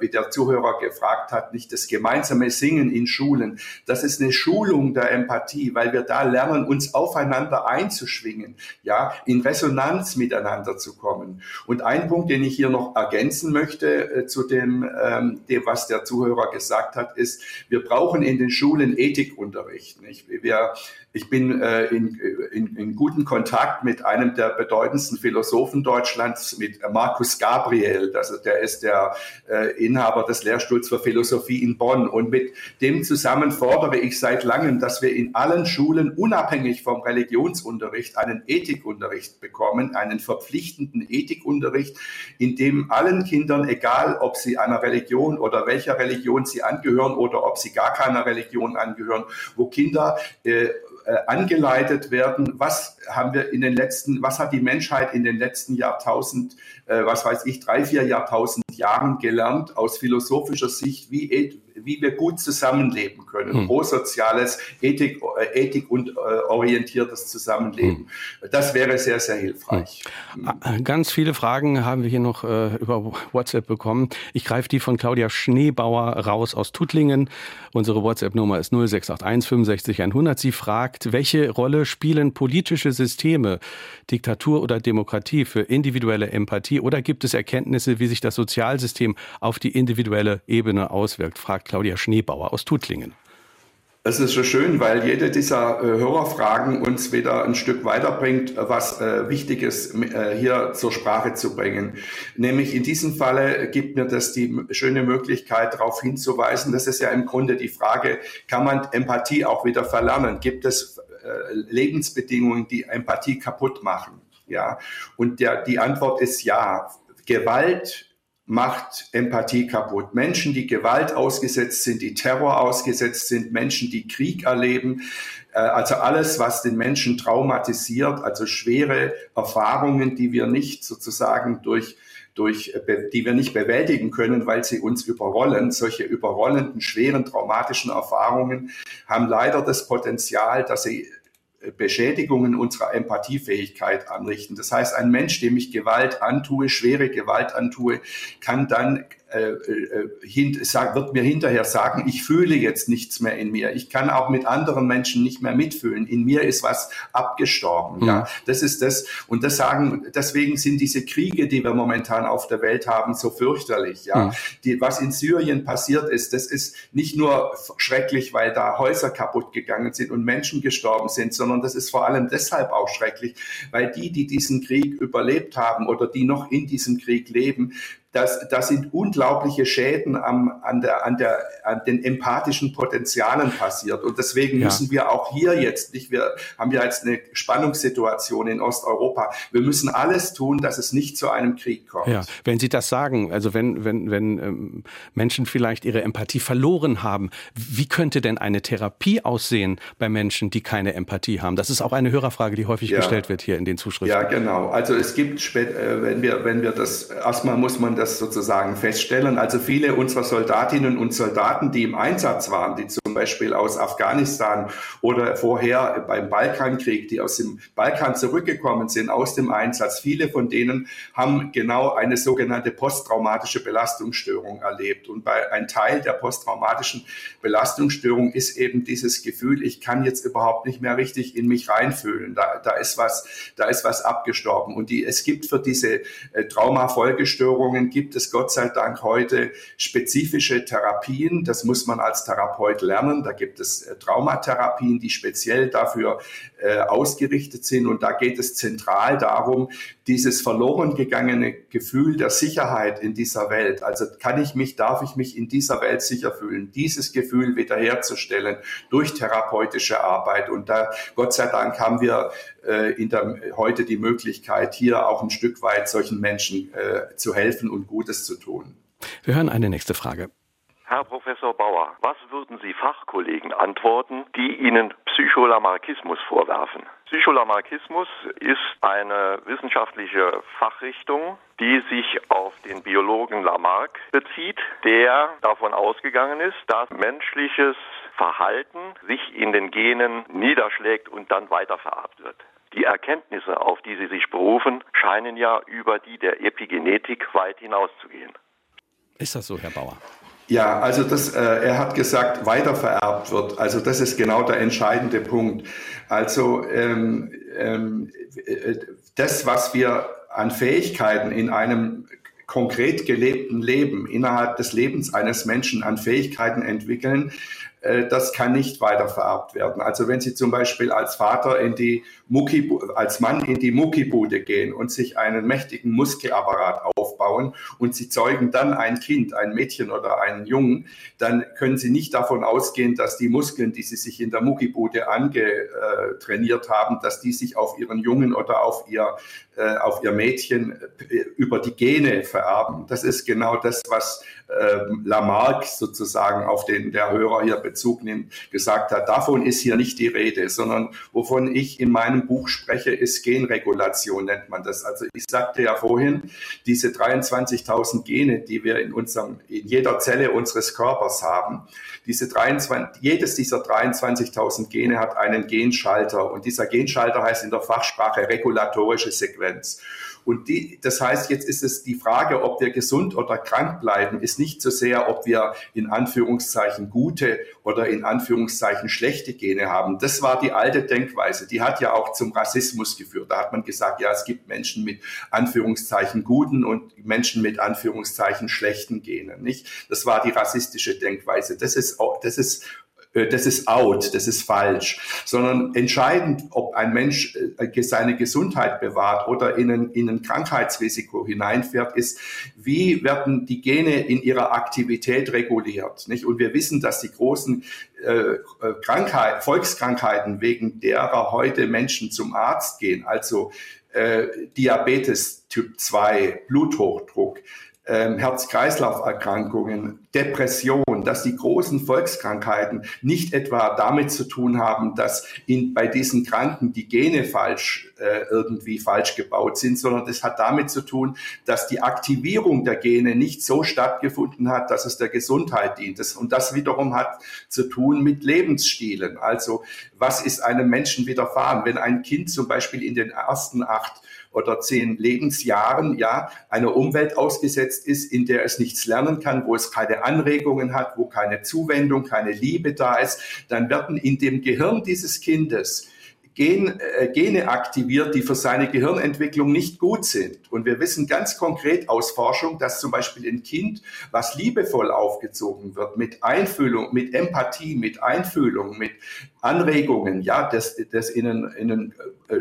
[SPEAKER 2] wie der Zuhörer gefragt hat, nicht das gemeinsame Singen in Schulen, das ist eine Schulung der Empathie, weil wir da lernen, uns aufeinander einzuschwingen, ja, in Resonanz miteinander zu kommen. Und ein Punkt, den ich hier noch ergänzen möchte, äh, zu dem, ähm, dem, was der Zuhörer gesagt hat, ist, wir brauchen in den Schulen Ethikunterricht. Nicht? Wir, ich bin äh, in, in, in guten Kontakt mit einem der bedeutendsten Philosophen Deutschlands, mit Markus Gabriel. Also der ist der äh, Inhaber des Lehrstuhls für Philosophie in Bonn. Und mit dem zusammen fordere ich seit langem, dass wir in allen Schulen unabhängig vom Religionsunterricht einen Ethikunterricht bekommen, einen verpflichtenden Ethikunterricht, in dem allen Kindern, egal ob sie einer Religion oder welcher Religion sie angehören oder ob sie gar keiner Religion angehören, wo Kinder äh, äh, angeleitet werden, was haben wir in den letzten, was hat die Menschheit in den letzten Jahrtausend, äh, was weiß ich, drei, vier Jahrtausend Jahren gelernt aus philosophischer Sicht, wie, wie wir gut zusammenleben können. Hm. Prosoziales, Ethik, äh, Ethik und äh, orientiertes Zusammenleben. Hm. Das wäre sehr, sehr hilfreich.
[SPEAKER 1] Hm. Ganz viele Fragen haben wir hier noch äh, über WhatsApp bekommen. Ich greife die von Claudia Schneebauer raus aus Tuttlingen. Unsere WhatsApp-Nummer ist 0681 65 100. Sie fragt, welche Rolle spielen politische Systeme, Diktatur oder Demokratie für individuelle Empathie oder gibt es Erkenntnisse, wie sich das Sozialsystem auf die individuelle Ebene auswirkt? fragt Claudia Schneebauer aus Tuttlingen.
[SPEAKER 2] Es ist so schön, weil jede dieser äh, Hörerfragen uns wieder ein Stück weiterbringt, was äh, wichtig ist, äh, hier zur Sprache zu bringen. Nämlich in diesem Falle gibt mir das die schöne Möglichkeit, darauf hinzuweisen, das ist ja im Grunde die Frage, kann man Empathie auch wieder verlernen? Gibt es äh, Lebensbedingungen, die Empathie kaputt machen? Ja, und der, die Antwort ist ja. Gewalt macht Empathie kaputt. Menschen, die Gewalt ausgesetzt sind, die Terror ausgesetzt sind, Menschen, die Krieg erleben, äh, also alles, was den Menschen traumatisiert, also schwere Erfahrungen, die wir nicht sozusagen durch durch, die wir nicht bewältigen können, weil sie uns überrollen. Solche überrollenden, schweren, traumatischen Erfahrungen haben leider das Potenzial, dass sie Beschädigungen unserer Empathiefähigkeit anrichten. Das heißt, ein Mensch, dem ich Gewalt antue, schwere Gewalt antue, kann dann äh, äh, wird mir hinterher sagen, ich fühle jetzt nichts mehr in mir. Ich kann auch mit anderen Menschen nicht mehr mitfühlen. In mir ist was abgestorben. Mhm. Ja, das ist das. Und das sagen, deswegen sind diese Kriege, die wir momentan auf der Welt haben, so fürchterlich. Ja, mhm. die, was in Syrien passiert ist, das ist nicht nur schrecklich, weil da Häuser kaputt gegangen sind und Menschen gestorben sind, sondern das ist vor allem deshalb auch schrecklich, weil die, die diesen Krieg überlebt haben oder die noch in diesem Krieg leben, das, das sind unglaubliche Schäden am, an, der, an, der, an den empathischen Potenzialen passiert. Und deswegen ja. müssen wir auch hier jetzt nicht, wir haben ja jetzt eine Spannungssituation in Osteuropa. Wir müssen alles tun, dass es nicht zu einem Krieg kommt.
[SPEAKER 1] Ja, wenn Sie das sagen, also wenn, wenn, wenn ähm, Menschen vielleicht ihre Empathie verloren haben, wie könnte denn eine Therapie aussehen bei Menschen, die keine Empathie haben? Das ist auch eine Hörerfrage, die häufig ja. gestellt wird hier in den Zuschriften.
[SPEAKER 2] Ja, genau. Also es gibt, äh, wenn wir, wenn wir das, erstmal muss man das das sozusagen feststellen. Also viele unserer Soldatinnen und Soldaten, die im Einsatz waren, die zum Beispiel aus Afghanistan oder vorher beim Balkankrieg, die aus dem Balkan zurückgekommen sind, aus dem Einsatz, viele von denen haben genau eine sogenannte posttraumatische Belastungsstörung erlebt. Und bei ein Teil der posttraumatischen Belastungsstörung ist eben dieses Gefühl, ich kann jetzt überhaupt nicht mehr richtig in mich reinfühlen. Da, da ist was, da ist was abgestorben. Und die, es gibt für diese äh, Traumafolgestörungen gibt es Gott sei Dank heute spezifische Therapien. Das muss man als Therapeut lernen. Da gibt es äh, Traumatherapien, die speziell dafür äh, ausgerichtet sind. Und da geht es zentral darum, dieses verloren gegangene Gefühl der Sicherheit in dieser Welt. Also kann ich mich, darf ich mich in dieser Welt sicher fühlen, dieses Gefühl wiederherzustellen durch therapeutische Arbeit. Und da, Gott sei Dank, haben wir äh, in der, heute die Möglichkeit, hier auch ein Stück weit solchen Menschen äh, zu helfen und Gutes zu tun.
[SPEAKER 1] Wir hören eine nächste Frage.
[SPEAKER 4] Herr Professor Bauer, was würden Sie Fachkollegen antworten, die Ihnen Psycholamarkismus vorwerfen? Psycholamarkismus ist eine wissenschaftliche Fachrichtung, die sich auf den Biologen Lamarck bezieht, der davon ausgegangen ist, dass menschliches Verhalten sich in den Genen niederschlägt und dann weitervererbt wird. Die Erkenntnisse, auf die Sie sich berufen, scheinen ja über die der Epigenetik weit hinauszugehen.
[SPEAKER 1] Ist das so, Herr Bauer?
[SPEAKER 2] Ja, also das, äh, er hat gesagt, weitervererbt wird. Also das ist genau der entscheidende Punkt. Also ähm, ähm, äh, das, was wir an Fähigkeiten in einem konkret gelebten Leben, innerhalb des Lebens eines Menschen an Fähigkeiten entwickeln, das kann nicht weitervererbt werden. Also wenn Sie zum Beispiel als Vater in die Mucki, als Mann in die Muckibude gehen und sich einen mächtigen Muskelapparat aufbauen und Sie zeugen dann ein Kind, ein Mädchen oder einen Jungen, dann können Sie nicht davon ausgehen, dass die Muskeln, die Sie sich in der Muckibude angetrainiert haben, dass die sich auf Ihren Jungen oder auf Ihr, äh, auf Ihr Mädchen äh, über die Gene vererben. Das ist genau das, was Lamarck sozusagen, auf den der Hörer hier Bezug nimmt, gesagt hat, davon ist hier nicht die Rede, sondern wovon ich in meinem Buch spreche, ist Genregulation, nennt man das. Also ich sagte ja vorhin, diese 23.000 Gene, die wir in unserem, in jeder Zelle unseres Körpers haben, diese 23, jedes dieser 23.000 Gene hat einen Genschalter und dieser Genschalter heißt in der Fachsprache regulatorische Sequenz. Und die, das heißt, jetzt ist es die Frage, ob wir gesund oder krank bleiben, ist nicht so sehr, ob wir in Anführungszeichen gute oder in Anführungszeichen schlechte Gene haben. Das war die alte Denkweise. Die hat ja auch zum Rassismus geführt. Da hat man gesagt, ja, es gibt Menschen mit Anführungszeichen guten und Menschen mit Anführungszeichen schlechten Genen, nicht? Das war die rassistische Denkweise. Das ist, das ist das ist out, das ist falsch, sondern entscheidend, ob ein Mensch äh, seine Gesundheit bewahrt oder in ein, in ein Krankheitsrisiko hineinfährt, ist, wie werden die Gene in ihrer Aktivität reguliert. Nicht? Und wir wissen, dass die großen äh, äh Krankheit, Volkskrankheiten, wegen derer heute Menschen zum Arzt gehen, also äh, Diabetes Typ 2, Bluthochdruck, ähm, Herz-Kreislauf-Erkrankungen, Depression, dass die großen Volkskrankheiten nicht etwa damit zu tun haben, dass in, bei diesen Kranken die Gene falsch äh, irgendwie falsch gebaut sind, sondern das hat damit zu tun, dass die Aktivierung der Gene nicht so stattgefunden hat, dass es der Gesundheit dient. Das, und das wiederum hat zu tun mit Lebensstilen. Also was ist einem Menschen widerfahren, wenn ein Kind zum Beispiel in den ersten acht oder zehn Lebensjahren ja einer Umwelt ausgesetzt ist, in der es nichts lernen kann, wo es keine Anregungen hat, wo keine Zuwendung, keine Liebe da ist, dann werden in dem Gehirn dieses Kindes Gen, äh, Gene aktiviert, die für seine Gehirnentwicklung nicht gut sind. Und wir wissen ganz konkret aus Forschung, dass zum Beispiel ein Kind, was liebevoll aufgezogen wird, mit Einfühlung, mit Empathie, mit Einfühlung, mit Anregungen, ja, das, das in einen, in einen äh,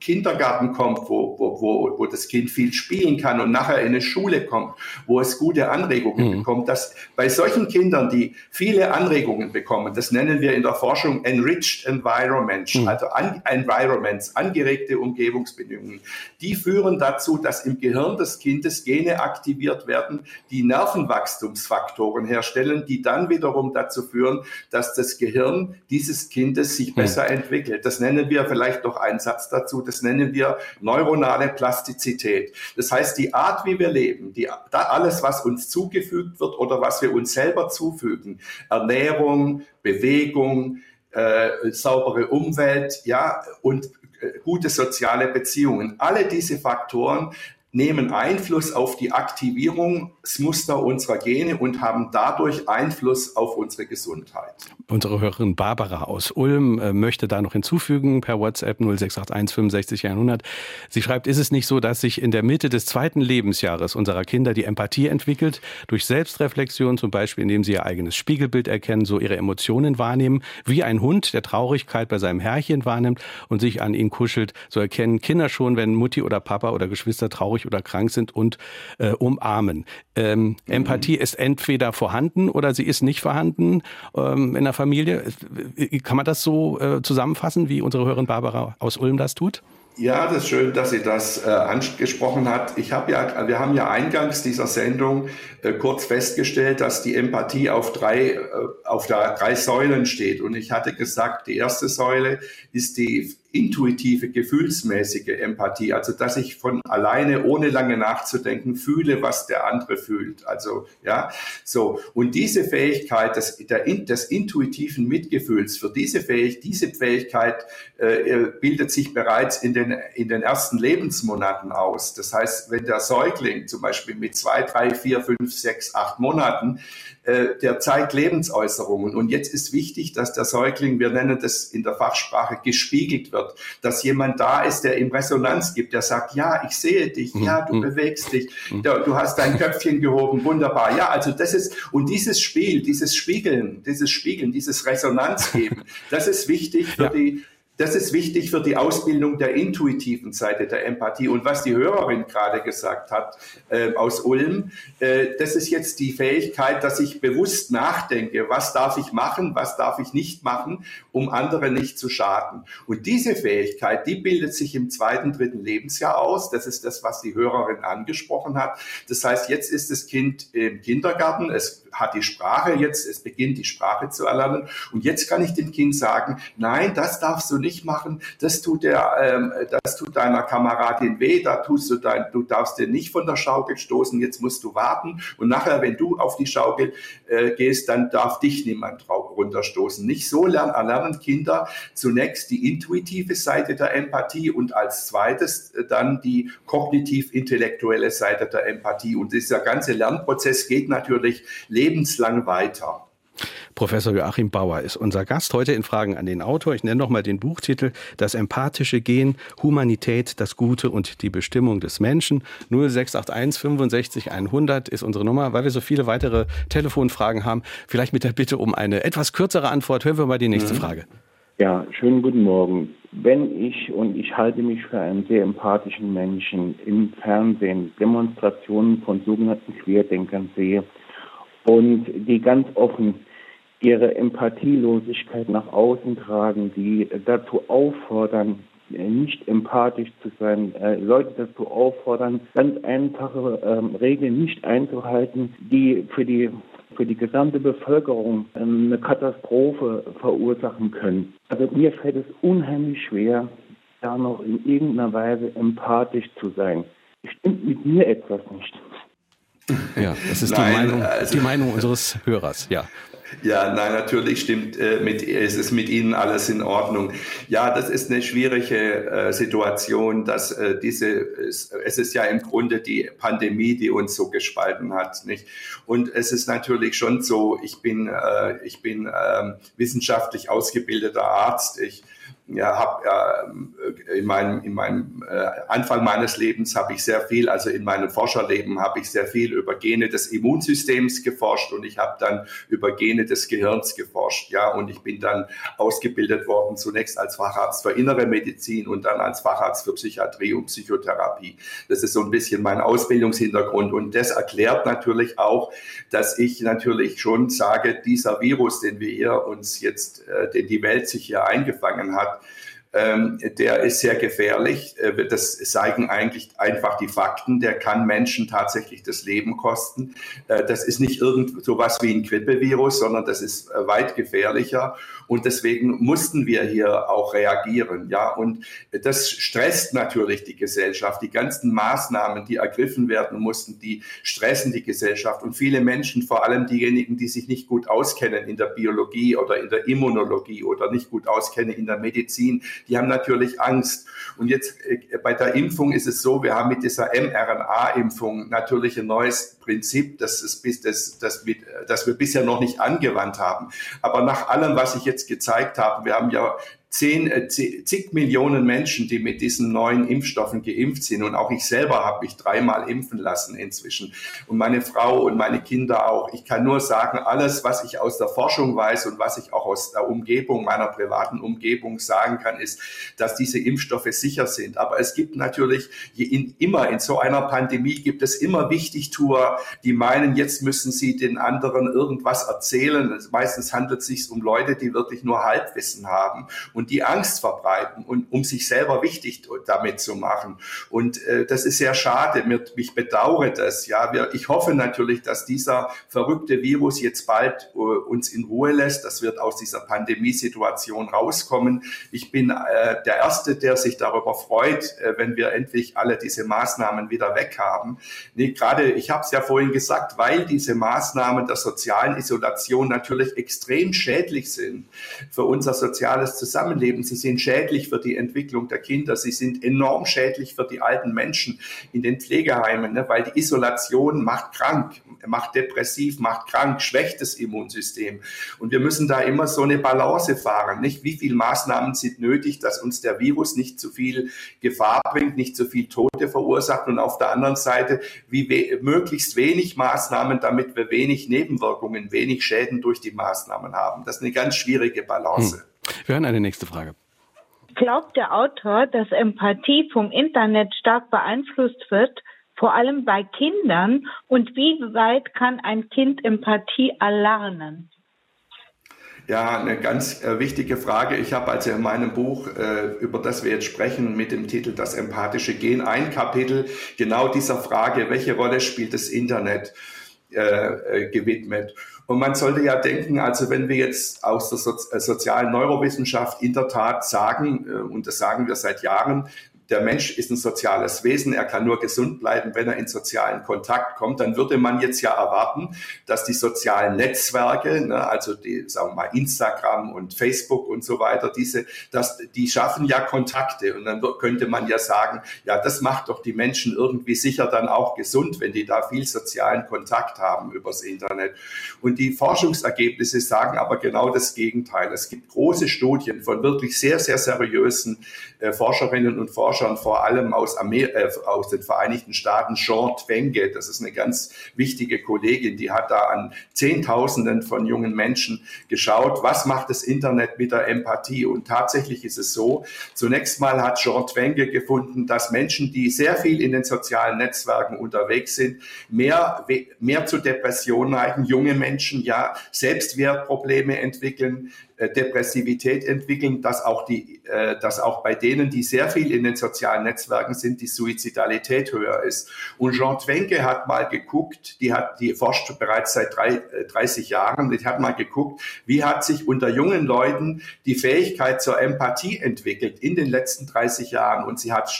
[SPEAKER 2] Kindergarten kommt, wo, wo, wo, wo das Kind viel spielen kann und nachher in eine Schule kommt, wo es gute Anregungen mhm. bekommt, dass bei solchen Kindern, die viele Anregungen bekommen, das nennen wir in der Forschung enriched environments, mhm. also an, environments, angeregte Umgebungsbedingungen, die führen dazu, dass im Gehirn des Kindes Gene aktiviert werden, die Nervenwachstumsfaktoren herstellen, die dann wiederum dazu führen, dass das Gehirn dieses Kindes sich besser mhm. entwickelt. Das nennen wir vielleicht noch einen Satz dazu, das nennen wir neuronale Plastizität. Das heißt, die Art, wie wir leben, die, alles, was uns zugefügt wird oder was wir uns selber zufügen, Ernährung, Bewegung, äh, saubere Umwelt, ja, und äh, gute soziale Beziehungen. Alle diese Faktoren nehmen Einfluss auf die Aktivierungsmuster unserer Gene und haben dadurch Einfluss auf unsere Gesundheit.
[SPEAKER 1] Unsere Hörerin Barbara aus Ulm äh, möchte da noch hinzufügen per WhatsApp 0681 65 100. Sie schreibt, ist es nicht so, dass sich in der Mitte des zweiten Lebensjahres unserer Kinder die Empathie entwickelt, durch Selbstreflexion zum Beispiel, indem sie ihr eigenes Spiegelbild erkennen, so ihre Emotionen wahrnehmen, wie ein Hund, der Traurigkeit bei seinem Herrchen wahrnimmt und sich an ihn kuschelt, so erkennen Kinder schon, wenn Mutti oder Papa oder Geschwister traurig oder krank sind und äh, umarmen. Ähm, mhm. Empathie ist entweder vorhanden oder sie ist nicht vorhanden ähm, in der Familie. Äh, kann man das so äh, zusammenfassen, wie unsere Hörerin Barbara aus Ulm das tut?
[SPEAKER 2] Ja, das ist schön, dass sie das äh, angesprochen hat. Ich habe ja, wir haben ja eingangs dieser Sendung äh, kurz festgestellt, dass die Empathie auf drei, äh, auf der, drei Säulen steht. Und ich hatte gesagt, die erste Säule ist die intuitive, gefühlsmäßige Empathie, also dass ich von alleine, ohne lange nachzudenken, fühle, was der andere fühlt. Also ja, so und diese Fähigkeit des, der, des intuitiven Mitgefühls, für diese Fähigkeit, diese Fähigkeit äh, bildet sich bereits in den in den ersten Lebensmonaten aus. Das heißt, wenn der Säugling zum Beispiel mit zwei, drei, vier, fünf, sechs, acht Monaten äh, der zeigt Lebensäußerungen. Und jetzt ist wichtig, dass der Säugling, wir nennen das in der Fachsprache, gespiegelt wird, dass jemand da ist, der ihm Resonanz gibt, der sagt, ja, ich sehe dich, mhm. ja, du mhm. bewegst dich, mhm. du hast dein Köpfchen gehoben, wunderbar. Ja, also das ist, und dieses Spiel, dieses Spiegeln, dieses Spiegeln, dieses Resonanz geben, das ist wichtig für ja. die das ist wichtig für die Ausbildung der intuitiven Seite der Empathie. Und was die Hörerin gerade gesagt hat äh, aus Ulm, äh, das ist jetzt die Fähigkeit, dass ich bewusst nachdenke, was darf ich machen, was darf ich nicht machen, um andere nicht zu schaden. Und diese Fähigkeit, die bildet sich im zweiten, dritten Lebensjahr aus. Das ist das, was die Hörerin angesprochen hat. Das heißt, jetzt ist das Kind im Kindergarten, es hat die Sprache jetzt, es beginnt die Sprache zu erlernen. Und jetzt kann ich dem Kind sagen, nein, das darfst du nicht nicht machen, das tut, der, ähm, das tut deiner Kameradin weh, da tust du dein, du darfst dir nicht von der Schaukel stoßen, jetzt musst du warten und nachher, wenn du auf die Schaukel äh, gehst, dann darf dich niemand runterstoßen. Nicht so lernen, erlernen Kinder zunächst die intuitive Seite der Empathie und als zweites äh, dann die kognitiv-intellektuelle Seite der Empathie. Und dieser ganze Lernprozess geht natürlich lebenslang weiter.
[SPEAKER 1] Professor Joachim Bauer ist unser Gast heute in Fragen an den Autor. Ich nenne noch mal den Buchtitel Das empathische Gen, Humanität, das Gute und die Bestimmung des Menschen. 0681 65 100 ist unsere Nummer, weil wir so viele weitere Telefonfragen haben. Vielleicht mit der Bitte um eine etwas kürzere Antwort. Hören wir mal die nächste mhm. Frage.
[SPEAKER 5] Ja, schönen guten Morgen. Wenn ich, und ich halte mich für einen sehr empathischen Menschen, im Fernsehen Demonstrationen von sogenannten Querdenkern sehe und die ganz offen ihre Empathielosigkeit nach außen tragen, die dazu auffordern, nicht empathisch zu sein, äh, Leute dazu auffordern, ganz einfache ähm, Regeln nicht einzuhalten, die für die für die gesamte Bevölkerung ähm, eine Katastrophe verursachen können. Also mir fällt es unheimlich schwer, da noch in irgendeiner Weise empathisch zu sein. Stimmt mit mir etwas nicht.
[SPEAKER 1] Ja, das ist Nein, die, Meinung, also, die Meinung unseres Hörers, ja.
[SPEAKER 2] Ja, nein, natürlich stimmt äh, mit, es ist mit Ihnen alles in Ordnung. Ja, das ist eine schwierige äh, Situation, dass äh, diese, es, es ist ja im Grunde die Pandemie, die uns so gespalten hat, nicht? Und es ist natürlich schon so, ich bin, äh, ich bin äh, wissenschaftlich ausgebildeter Arzt, ich ja, habe ja, in meinem, in meinem äh, Anfang meines Lebens habe ich sehr viel, also in meinem Forscherleben habe ich sehr viel über Gene des Immunsystems geforscht und ich habe dann über Gene des Gehirns geforscht, ja, und ich bin dann ausgebildet worden zunächst als Facharzt für Innere Medizin und dann als Facharzt für Psychiatrie und Psychotherapie. Das ist so ein bisschen mein Ausbildungshintergrund und das erklärt natürlich auch, dass ich natürlich schon sage, dieser Virus, den wir hier uns jetzt, äh, den die Welt sich hier eingefangen hat, ähm, der ist sehr gefährlich. Äh, das zeigen eigentlich einfach die Fakten. Der kann Menschen tatsächlich das Leben kosten. Äh, das ist nicht irgend so was wie ein Grippevirus, sondern das ist äh, weit gefährlicher. Und deswegen mussten wir hier auch reagieren. Ja, und das stresst natürlich die Gesellschaft. Die ganzen Maßnahmen, die ergriffen werden mussten, die stressen die Gesellschaft. Und viele Menschen, vor allem diejenigen, die sich nicht gut auskennen in der Biologie oder in der Immunologie oder nicht gut auskennen in der Medizin, die haben natürlich Angst. Und jetzt äh, bei der Impfung ist es so, wir haben mit dieser mRNA-Impfung natürlich ein neues Prinzip, das, ist das, das, das wir bisher noch nicht angewandt haben. Aber nach allem, was ich jetzt gezeigt habe, wir haben ja zehn, äh, zig Millionen Menschen, die mit diesen neuen Impfstoffen geimpft sind. Und auch ich selber habe mich dreimal impfen lassen inzwischen. Und meine Frau und meine Kinder auch. Ich kann nur sagen, alles, was ich aus der Forschung weiß und was ich auch aus der Umgebung, meiner privaten Umgebung sagen kann, ist, dass diese Impfstoffe sicher sind. Aber es gibt natürlich in, immer in so einer Pandemie gibt es immer Wichtigtuer, die meinen, jetzt müssen sie den anderen irgendwas erzählen. Meistens handelt es sich um Leute, die wirklich nur Halbwissen haben die Angst verbreiten und um sich selber wichtig damit zu machen. Und äh, das ist sehr schade. Mir, mich bedauere das. Ja, wir, ich hoffe natürlich, dass dieser verrückte Virus jetzt bald äh, uns in Ruhe lässt, dass wir aus dieser Pandemiesituation rauskommen. Ich bin äh, der Erste, der sich darüber freut, äh, wenn wir endlich alle diese Maßnahmen wieder weg haben. Nee, gerade, ich habe es ja vorhin gesagt, weil diese Maßnahmen der sozialen Isolation natürlich extrem schädlich sind für unser soziales Zusammenleben Zusammenleben. Sie sind schädlich für die Entwicklung der Kinder. Sie sind enorm schädlich für die alten Menschen in den Pflegeheimen, ne? weil die Isolation macht krank, macht depressiv, macht krank, schwächt das Immunsystem. Und wir müssen da immer so eine Balance fahren. Nicht? Wie viele Maßnahmen sind nötig, dass uns der Virus nicht zu viel Gefahr bringt, nicht zu viel Tote verursacht und auf der anderen Seite wie we möglichst wenig Maßnahmen, damit wir wenig Nebenwirkungen, wenig Schäden durch die Maßnahmen haben. Das ist eine ganz schwierige Balance. Hm.
[SPEAKER 1] Wir hören eine nächste Frage.
[SPEAKER 6] Glaubt der Autor, dass Empathie vom Internet stark beeinflusst wird, vor allem bei Kindern? Und wie weit kann ein Kind Empathie erlernen?
[SPEAKER 2] Ja, eine ganz äh, wichtige Frage. Ich habe also in meinem Buch, äh, über das wir jetzt sprechen, mit dem Titel Das empathische Gen, ein Kapitel genau dieser Frage, welche Rolle spielt das Internet, äh, äh gewidmet. Und man sollte ja denken, also wenn wir jetzt aus der äh, sozialen Neurowissenschaft in der Tat sagen, äh, und das sagen wir seit Jahren, der Mensch ist ein soziales Wesen, er kann nur gesund bleiben, wenn er in sozialen Kontakt kommt, dann würde man jetzt ja erwarten, dass die sozialen Netzwerke, ne, also die, sagen wir mal, Instagram und Facebook und so weiter, diese, das, die schaffen ja Kontakte und dann könnte man ja sagen, ja, das macht doch die Menschen irgendwie sicher dann auch gesund, wenn die da viel sozialen Kontakt haben übers Internet. Und die Forschungsergebnisse sagen aber genau das Gegenteil. Es gibt große Studien von wirklich sehr, sehr seriösen äh, Forscherinnen und Forschern, Forschern, vor allem aus, Amer äh, aus den Vereinigten Staaten, Jean Twenge, das ist eine ganz wichtige Kollegin, die hat da an Zehntausenden von jungen Menschen geschaut, was macht das Internet mit der Empathie? Und tatsächlich ist es so, zunächst mal hat Jean Twenge gefunden, dass Menschen, die sehr viel in den sozialen Netzwerken unterwegs sind, mehr, mehr zu Depressionen neigen, junge Menschen ja Selbstwertprobleme entwickeln, Depressivität entwickeln, dass auch, die, äh, dass auch bei denen, die sehr viel in den sozialen Netzwerken sind, die Suizidalität höher ist. Und Jean Twenke hat mal geguckt, die hat, die forscht bereits seit drei, 30 äh, Jahren, die hat mal geguckt, wie hat sich unter jungen Leuten die Fähigkeit zur Empathie entwickelt in den letzten 30 Jahren. Und sie hat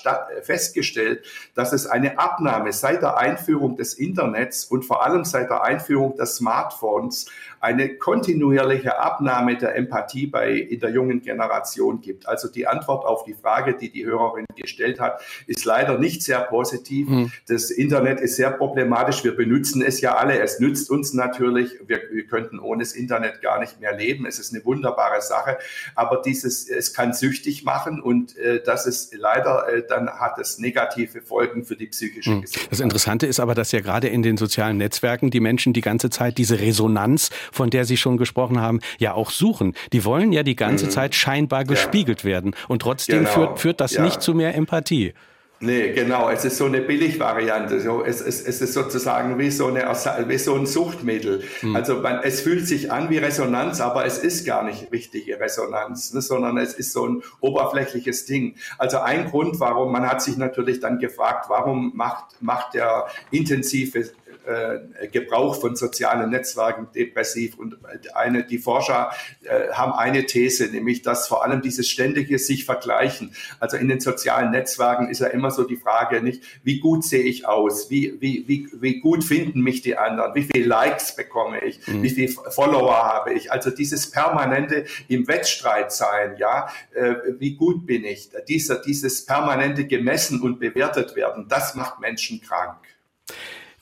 [SPEAKER 2] festgestellt, dass es eine Abnahme seit der Einführung des Internets und vor allem seit der Einführung des Smartphones eine kontinuierliche Abnahme der Empathie bei, in der jungen Generation gibt. Also die Antwort auf die Frage, die die Hörerin gestellt hat, ist leider nicht sehr positiv. Mhm. Das Internet ist sehr problematisch. Wir benutzen es ja alle. Es nützt uns natürlich. Wir, wir könnten ohne das Internet gar nicht mehr leben. Es ist eine wunderbare Sache. Aber dieses, es kann süchtig machen und äh, das ist leider, äh, dann hat es negative Folgen für die psychische mhm. Gesundheit.
[SPEAKER 1] Das Interessante ist aber, dass ja gerade in den sozialen Netzwerken die Menschen die ganze Zeit diese Resonanz von der Sie schon gesprochen haben, ja auch suchen. Die wollen ja die ganze mhm. Zeit scheinbar gespiegelt ja. werden. Und trotzdem genau. führt, führt das ja. nicht zu mehr Empathie.
[SPEAKER 2] Nee, genau. Es ist so eine Billigvariante. So, es, es, es ist sozusagen wie so, eine, wie so ein Suchtmittel. Mhm. Also man, es fühlt sich an wie Resonanz, aber es ist gar nicht richtige Resonanz, ne, sondern es ist so ein oberflächliches Ding. Also ein Grund, warum man hat sich natürlich dann gefragt, warum macht, macht der intensive äh, Gebrauch von sozialen Netzwerken depressiv. Und eine, die Forscher äh, haben eine These, nämlich, dass vor allem dieses ständige sich vergleichen, also in den sozialen Netzwerken ist ja immer so die Frage, nicht, wie gut sehe ich aus, wie, wie, wie, wie gut finden mich die anderen, wie viele Likes bekomme ich, mhm. wie viele Follower habe ich. Also dieses permanente im Wettstreit sein, ja, äh, wie gut bin ich, dieser, dieses permanente gemessen und bewertet werden, das macht Menschen krank.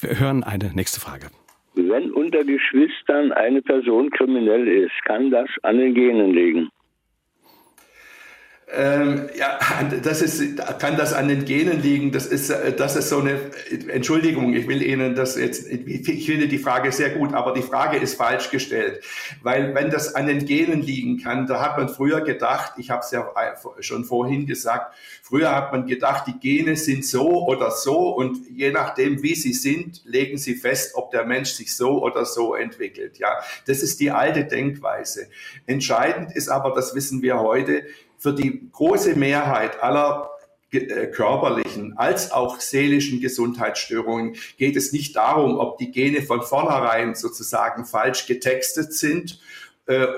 [SPEAKER 1] Wir hören eine nächste Frage.
[SPEAKER 7] Wenn unter Geschwistern eine Person kriminell ist, kann das an den Genen liegen?
[SPEAKER 2] Ähm, ja, *laughs* das ist, kann das an den Genen liegen? Das ist, äh, das ist so eine, Entschuldigung, ich will Ihnen das jetzt, ich finde die Frage sehr gut, aber die Frage ist falsch gestellt. Weil wenn das an den Genen liegen kann, da hat man früher gedacht, ich habe es ja schon vorhin gesagt, früher hat man gedacht, die Gene sind so oder so und je nachdem, wie sie sind, legen sie fest, ob der Mensch sich so oder so entwickelt. Ja, das ist die alte Denkweise. Entscheidend ist aber, das wissen wir heute, für die große Mehrheit aller äh, körperlichen als auch seelischen Gesundheitsstörungen geht es nicht darum, ob die Gene von vornherein sozusagen falsch getextet sind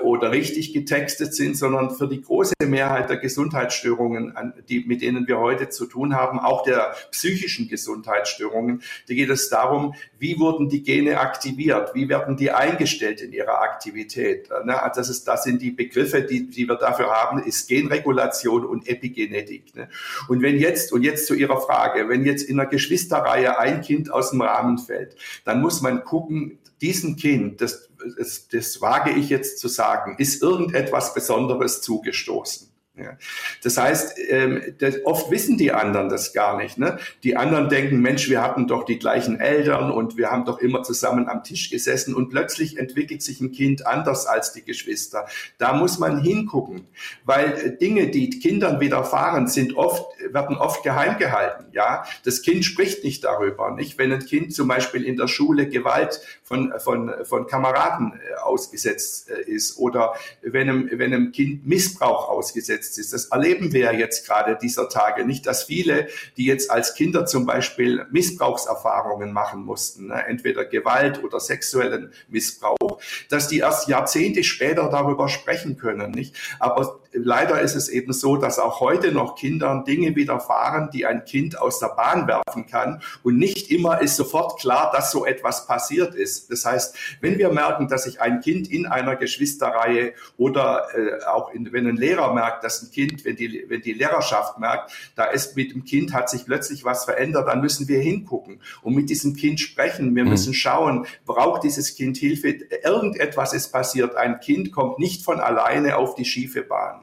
[SPEAKER 2] oder richtig getextet sind, sondern für die große Mehrheit der Gesundheitsstörungen, die, mit denen wir heute zu tun haben, auch der psychischen Gesundheitsstörungen, da geht es darum, wie wurden die Gene aktiviert, wie werden die eingestellt in ihrer Aktivität. Ne? Also das, ist, das sind die Begriffe, die, die wir dafür haben, ist Genregulation und Epigenetik. Ne? Und wenn jetzt, und jetzt zu Ihrer Frage, wenn jetzt in einer Geschwisterreihe ein Kind aus dem Rahmen fällt, dann muss man gucken, diesem Kind, das, das, das wage ich jetzt zu sagen, ist irgendetwas Besonderes zugestoßen. Ja. Das heißt, ähm, das, oft wissen die anderen das gar nicht. Ne? Die anderen denken, Mensch, wir hatten doch die gleichen Eltern und wir haben doch immer zusammen am Tisch gesessen und plötzlich entwickelt sich ein Kind anders als die Geschwister. Da muss man hingucken, weil äh, Dinge, die Kindern widerfahren, sind oft, werden oft geheim gehalten. Ja, das Kind spricht nicht darüber. Nicht, wenn ein Kind zum Beispiel in der Schule Gewalt von, von, von Kameraden äh, ausgesetzt äh, ist oder wenn einem, wenn einem Kind Missbrauch ausgesetzt ausgesetzt ist. Das erleben wir ja jetzt gerade dieser Tage nicht, dass viele, die jetzt als Kinder zum Beispiel Missbrauchserfahrungen machen mussten, ne, entweder Gewalt oder sexuellen Missbrauch, dass die erst Jahrzehnte später darüber sprechen können, nicht? Aber leider ist es eben so, dass auch heute noch Kindern Dinge widerfahren, die ein Kind aus der Bahn werfen kann. Und nicht immer ist sofort klar, dass so etwas passiert ist. Das heißt, wenn wir merken, dass sich ein Kind in einer Geschwisterreihe oder äh, auch in, wenn ein Lehrer merkt, dass ein Kind, wenn die, wenn die Lehrerschaft merkt, da ist mit dem Kind hat sich plötzlich was verändert, dann müssen wir hingucken und mit diesem Kind sprechen. Wir mhm. müssen schauen, braucht dieses Kind Hilfe? Irgendetwas ist passiert. Ein Kind kommt nicht von alleine auf die schiefe Bahn.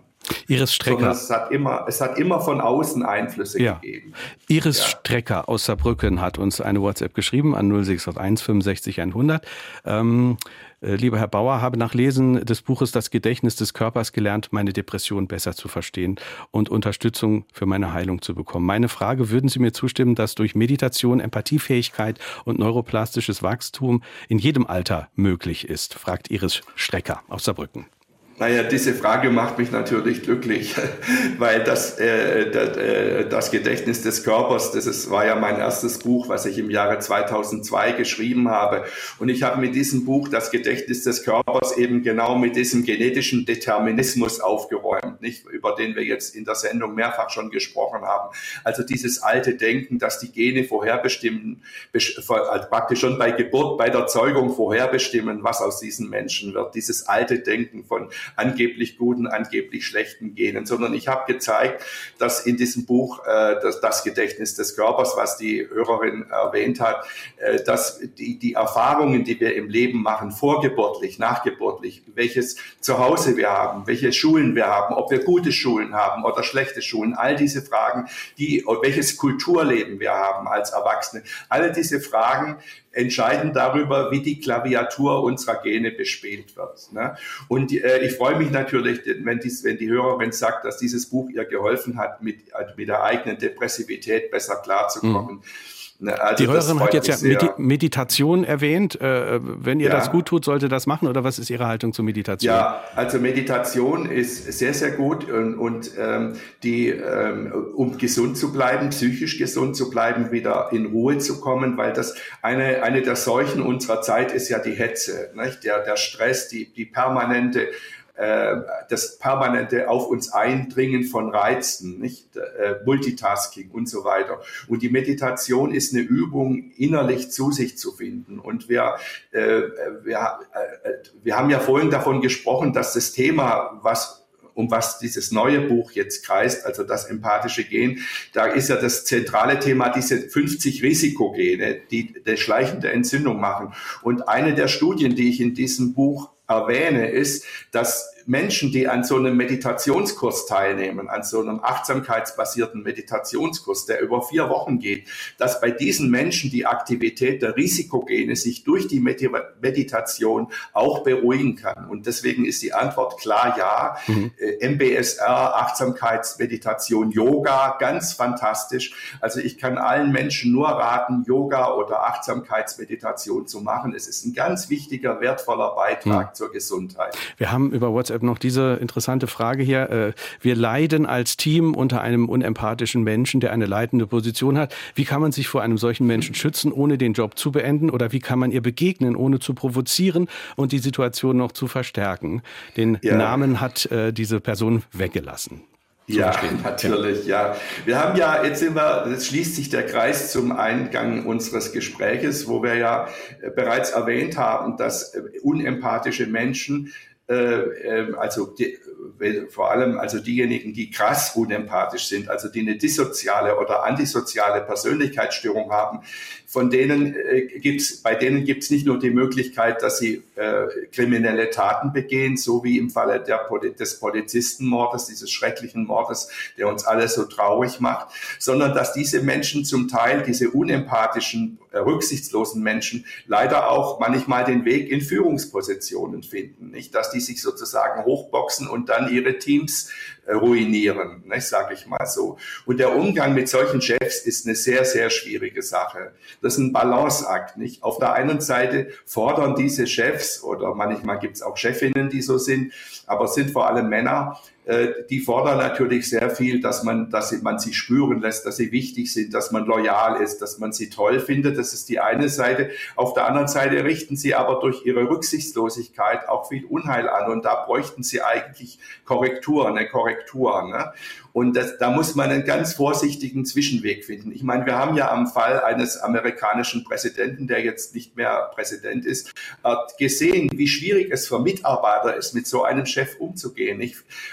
[SPEAKER 1] Iris Strecker.
[SPEAKER 2] Es hat, immer, es hat immer von außen Einflüsse ja. gegeben.
[SPEAKER 1] Iris ja. Strecker aus Saarbrücken hat uns eine WhatsApp geschrieben an 0681 65 100. Ähm, äh, lieber Herr Bauer, habe nach Lesen des Buches Das Gedächtnis des Körpers gelernt, meine Depression besser zu verstehen und Unterstützung für meine Heilung zu bekommen. Meine Frage, würden Sie mir zustimmen, dass durch Meditation, Empathiefähigkeit und neuroplastisches Wachstum in jedem Alter möglich ist? fragt Iris Strecker aus Saarbrücken.
[SPEAKER 2] Naja, diese Frage macht mich natürlich glücklich, *laughs* weil das, äh, das, äh, das Gedächtnis des Körpers, das ist, war ja mein erstes Buch, was ich im Jahre 2002 geschrieben habe. Und ich habe mit diesem Buch das Gedächtnis des Körpers eben genau mit diesem genetischen Determinismus aufgeräumt, nicht über den wir jetzt in der Sendung mehrfach schon gesprochen haben. Also dieses alte Denken, dass die Gene vorherbestimmen, also praktisch schon bei Geburt, bei der Zeugung vorherbestimmen, was aus diesen Menschen wird. Dieses alte Denken von angeblich guten, angeblich schlechten Genen, sondern ich habe gezeigt, dass in diesem Buch äh, das, das, Gedächtnis des Körpers, was die Hörerin erwähnt hat, äh, dass die, die Erfahrungen, die wir im Leben machen, vorgeburtlich, nachgeburtlich, welches Zuhause wir haben, welche Schulen wir haben, ob wir gute Schulen haben oder schlechte Schulen, all diese Fragen, die, welches Kulturleben wir haben als Erwachsene, alle diese Fragen entscheiden darüber, wie die Klaviatur unserer Gene bespielt wird. Ne? Und äh, ich freue mich natürlich, wenn, dies, wenn die Hörerin sagt, dass dieses Buch ihr geholfen hat, mit, mit der eigenen Depressivität besser klarzukommen. Mhm
[SPEAKER 1] Ne, also Die Hörerin hat jetzt ja Medi Meditation erwähnt. Äh, wenn ihr ja. das gut tut, sollte das machen oder was ist Ihre Haltung zur Meditation?
[SPEAKER 2] Ja, also Meditation ist sehr, sehr gut und, und ähm, die, ähm, um gesund zu bleiben, psychisch gesund zu bleiben, wieder in Ruhe zu kommen, weil das eine, eine der Seuchen unserer Zeit ist ja die Hetze, nicht? Der, der Stress, die, die permanente äh, das permanente auf uns eindringen von Reizen, nicht äh, Multitasking und so weiter. Und die Meditation ist eine Übung, innerlich zu sich zu finden. Und wir, äh, wir, wir haben ja vorhin davon gesprochen, dass das Thema, was um was dieses neue Buch jetzt kreist, also das empathische Gen, da ist ja das zentrale Thema diese 50 Risikogene, die eine schleichende Entzündung machen. Und eine der Studien, die ich in diesem Buch erwähne, ist, dass Menschen, die an so einem Meditationskurs teilnehmen, an so einem achtsamkeitsbasierten Meditationskurs, der über vier Wochen geht, dass bei diesen Menschen die Aktivität der Risikogene sich durch die Meditation auch beruhigen kann. Und deswegen ist die Antwort klar ja. Mhm. Äh, MBSR, Achtsamkeitsmeditation, Yoga, ganz fantastisch. Also ich kann allen Menschen nur raten, Yoga oder Achtsamkeitsmeditation zu machen. Es ist ein ganz wichtiger, wertvoller Beitrag mhm. Zur Gesundheit.
[SPEAKER 1] Wir haben über WhatsApp noch diese interessante Frage hier. Äh, wir leiden als Team unter einem unempathischen Menschen, der eine leitende Position hat. Wie kann man sich vor einem solchen Menschen schützen, ohne den Job zu beenden? Oder wie kann man ihr begegnen, ohne zu provozieren und die Situation noch zu verstärken? Den ja. Namen hat äh, diese Person weggelassen.
[SPEAKER 2] Ja, verstehen. natürlich, ja. Wir haben ja, jetzt sind wir, jetzt schließt sich der Kreis zum Eingang unseres Gespräches, wo wir ja äh, bereits erwähnt haben, dass unempathische Menschen äh, ähm, also die, vor allem also diejenigen, die krass unempathisch sind, also die eine dissoziale oder antisoziale Persönlichkeitsstörung haben, von denen äh, gibt's, bei denen gibt es nicht nur die Möglichkeit, dass sie äh, kriminelle Taten begehen, so wie im Falle der, des Polizistenmordes, dieses schrecklichen Mordes, der uns alle so traurig macht, sondern dass diese Menschen zum Teil, diese unempathischen, äh, rücksichtslosen Menschen, leider auch manchmal den Weg in Führungspositionen finden, nicht, dass die sich sozusagen hochboxen und dann ihre Teams ruinieren, ne, sage ich mal so. Und der Umgang mit solchen Chefs ist eine sehr, sehr schwierige Sache. Das ist ein Balanceakt. Nicht? Auf der einen Seite fordern diese Chefs oder manchmal gibt es auch Chefinnen, die so sind, aber sind vor allem Männer, die fordern natürlich sehr viel, dass man, dass man sie spüren lässt, dass sie wichtig sind, dass man loyal ist, dass man sie toll findet. Das ist die eine Seite. Auf der anderen Seite richten sie aber durch ihre Rücksichtslosigkeit auch viel Unheil an und da bräuchten sie eigentlich Korrektur, eine Korrektur. Ne? Und das, da muss man einen ganz vorsichtigen Zwischenweg finden. Ich meine, wir haben ja am Fall eines amerikanischen Präsidenten, der jetzt nicht mehr Präsident ist, äh, gesehen, wie schwierig es für Mitarbeiter ist, mit so einem Chef umzugehen.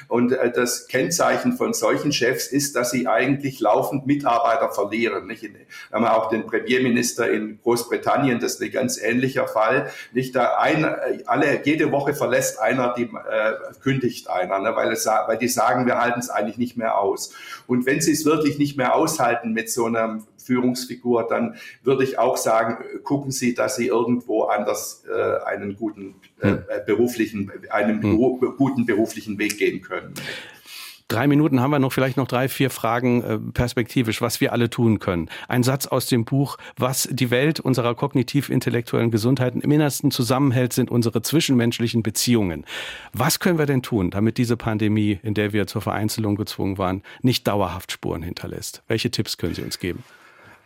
[SPEAKER 2] Und äh, das Kennzeichen von solchen Chefs ist, dass sie eigentlich laufend Mitarbeiter verlieren. Wir haben auch den Premierminister in Großbritannien, das ist ein ganz ähnlicher Fall. Nicht da ein, alle, jede Woche verlässt einer, die äh, kündigt einer, ne? weil, es, weil die sagen, wir halten es eigentlich nicht mehr aus. Und wenn sie es wirklich nicht mehr aushalten mit so einer Führungsfigur, dann würde ich auch sagen, gucken Sie, dass Sie irgendwo anders äh, einen guten äh, hm. beruflichen, einen hm. guten beruflichen Weg gehen können.
[SPEAKER 1] Drei Minuten haben wir noch, vielleicht noch drei, vier Fragen äh, perspektivisch, was wir alle tun können. Ein Satz aus dem Buch, was die Welt unserer kognitiv-intellektuellen Gesundheit im Innersten zusammenhält, sind unsere zwischenmenschlichen Beziehungen. Was können wir denn tun, damit diese Pandemie, in der wir zur Vereinzelung gezwungen waren, nicht dauerhaft Spuren hinterlässt? Welche Tipps können Sie uns geben?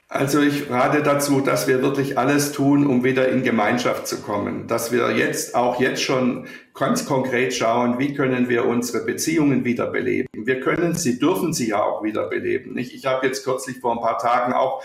[SPEAKER 2] Also ich rate dazu, dass wir wirklich alles tun, um wieder in Gemeinschaft zu kommen. Dass wir jetzt auch jetzt schon ganz konkret schauen, wie können wir unsere Beziehungen wiederbeleben. Wir können sie, dürfen sie ja auch wiederbeleben. Nicht? Ich habe jetzt kürzlich vor ein paar Tagen auch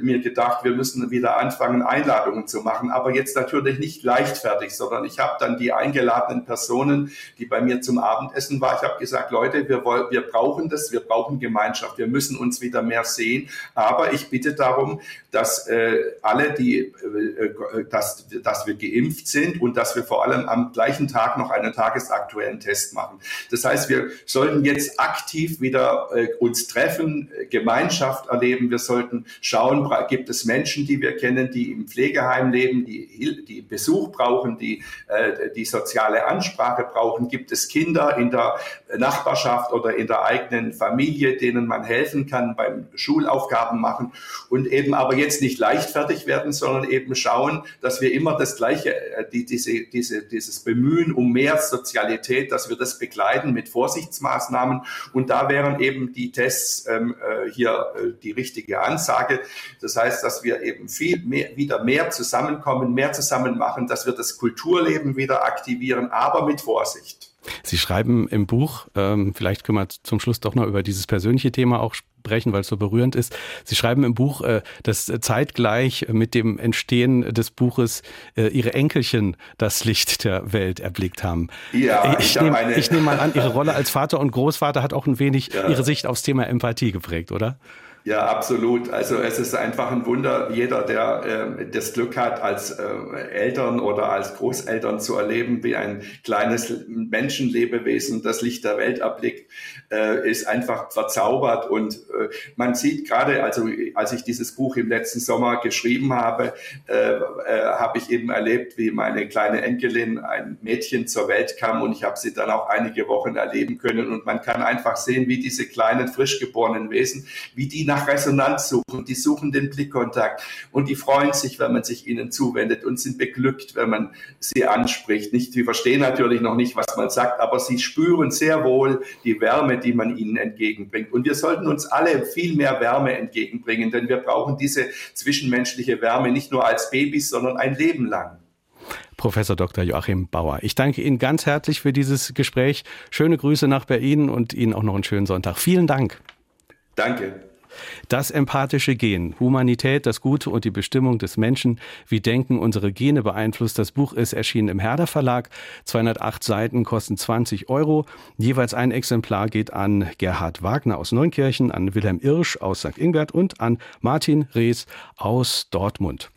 [SPEAKER 2] mir gedacht, wir müssen wieder anfangen, Einladungen zu machen, aber jetzt natürlich nicht leichtfertig, sondern ich habe dann die eingeladenen Personen, die bei mir zum Abendessen waren, ich habe gesagt, Leute, wir, wollen, wir brauchen das, wir brauchen Gemeinschaft, wir müssen uns wieder mehr sehen, aber ich bitte darum, dass äh, alle, die, äh, dass, dass wir geimpft sind und dass wir vor allem am gleichen Tag noch einen tagesaktuellen Test machen. Das heißt, wir sollten jetzt aktiv wieder äh, uns treffen, äh, Gemeinschaft erleben. Wir sollten schauen, gibt es Menschen, die wir kennen, die im Pflegeheim leben, die, die Besuch brauchen, die äh, die soziale Ansprache brauchen. Gibt es Kinder in der Nachbarschaft oder in der eigenen Familie, denen man helfen kann beim Schulaufgaben machen und eben aber jetzt nicht leichtfertig werden, sondern eben schauen, dass wir immer das Gleiche, äh, die, diese, diese, dieses Bemühen um mehr Sozialität, dass wir das begleiten mit Vorsichtsmaßnahmen. Und da wären eben die Tests ähm, äh, hier die richtige Ansage. Das heißt, dass wir eben viel mehr, wieder mehr zusammenkommen, mehr zusammen machen, dass wir das Kulturleben wieder aktivieren, aber mit Vorsicht.
[SPEAKER 1] Sie schreiben im Buch, ähm, vielleicht können wir zum Schluss doch noch über dieses persönliche Thema auch sprechen, weil es so berührend ist. Sie schreiben im Buch, äh, dass zeitgleich mit dem Entstehen des Buches äh, Ihre Enkelchen das Licht der Welt erblickt haben. Ja, ich, ich nehme nehm mal an, Ihre Rolle als Vater und Großvater hat auch ein wenig ja. Ihre Sicht aufs Thema Empathie geprägt, oder?
[SPEAKER 2] Ja, absolut. Also es ist einfach ein Wunder, jeder, der äh, das Glück hat, als äh, Eltern oder als Großeltern zu erleben, wie ein kleines Menschenlebewesen das Licht der Welt erblickt, äh, ist einfach verzaubert. Und äh, man sieht gerade, also als ich dieses Buch im letzten Sommer geschrieben habe, äh, äh, habe ich eben erlebt, wie meine kleine Enkelin, ein Mädchen zur Welt kam und ich habe sie dann auch einige Wochen erleben können. Und man kann einfach sehen, wie diese kleinen, frisch geborenen Wesen, wie die nach Resonanz suchen, die suchen den Blickkontakt und die freuen sich, wenn man sich ihnen zuwendet und sind beglückt, wenn man sie anspricht. Nicht, sie verstehen natürlich noch nicht, was man sagt, aber sie spüren sehr wohl die Wärme, die man ihnen entgegenbringt. Und wir sollten uns alle viel mehr Wärme entgegenbringen, denn wir brauchen diese zwischenmenschliche Wärme nicht nur als Babys, sondern ein Leben lang.
[SPEAKER 1] Professor Dr. Joachim Bauer. Ich danke Ihnen ganz herzlich für dieses Gespräch. Schöne Grüße nach Berlin und Ihnen auch noch einen schönen Sonntag. Vielen Dank.
[SPEAKER 2] Danke.
[SPEAKER 1] Das empathische Gen, Humanität, das Gute und die Bestimmung des Menschen, wie Denken unsere Gene beeinflusst. Das Buch ist erschienen im Herder Verlag. 208 Seiten kosten 20 Euro. Jeweils ein Exemplar geht an Gerhard Wagner aus Neunkirchen, an Wilhelm Irsch aus St. Ingbert und an Martin Rees aus Dortmund.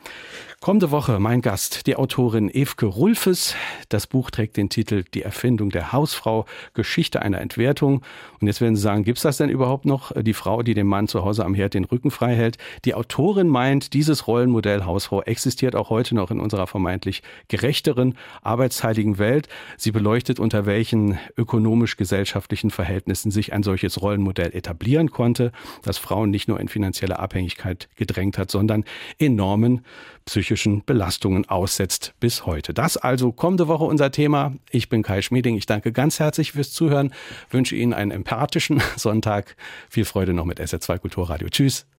[SPEAKER 1] Kommende Woche mein Gast, die Autorin Evke Rulfes. Das Buch trägt den Titel Die Erfindung der Hausfrau, Geschichte einer Entwertung. Und jetzt werden Sie sagen, gibt's das denn überhaupt noch? Die Frau, die dem Mann zu Hause am Herd den Rücken frei hält. Die Autorin meint, dieses Rollenmodell Hausfrau existiert auch heute noch in unserer vermeintlich gerechteren, arbeitsteiligen Welt. Sie beleuchtet, unter welchen ökonomisch-gesellschaftlichen Verhältnissen sich ein solches Rollenmodell etablieren konnte, das Frauen nicht nur in finanzielle Abhängigkeit gedrängt hat, sondern enormen psychischen Belastungen aussetzt bis heute. Das also kommende Woche unser Thema. Ich bin Kai Schmieding. Ich danke ganz herzlich fürs Zuhören, wünsche Ihnen einen empathischen *laughs* Sonntag. Viel Freude noch mit SR2 Kulturradio. Tschüss.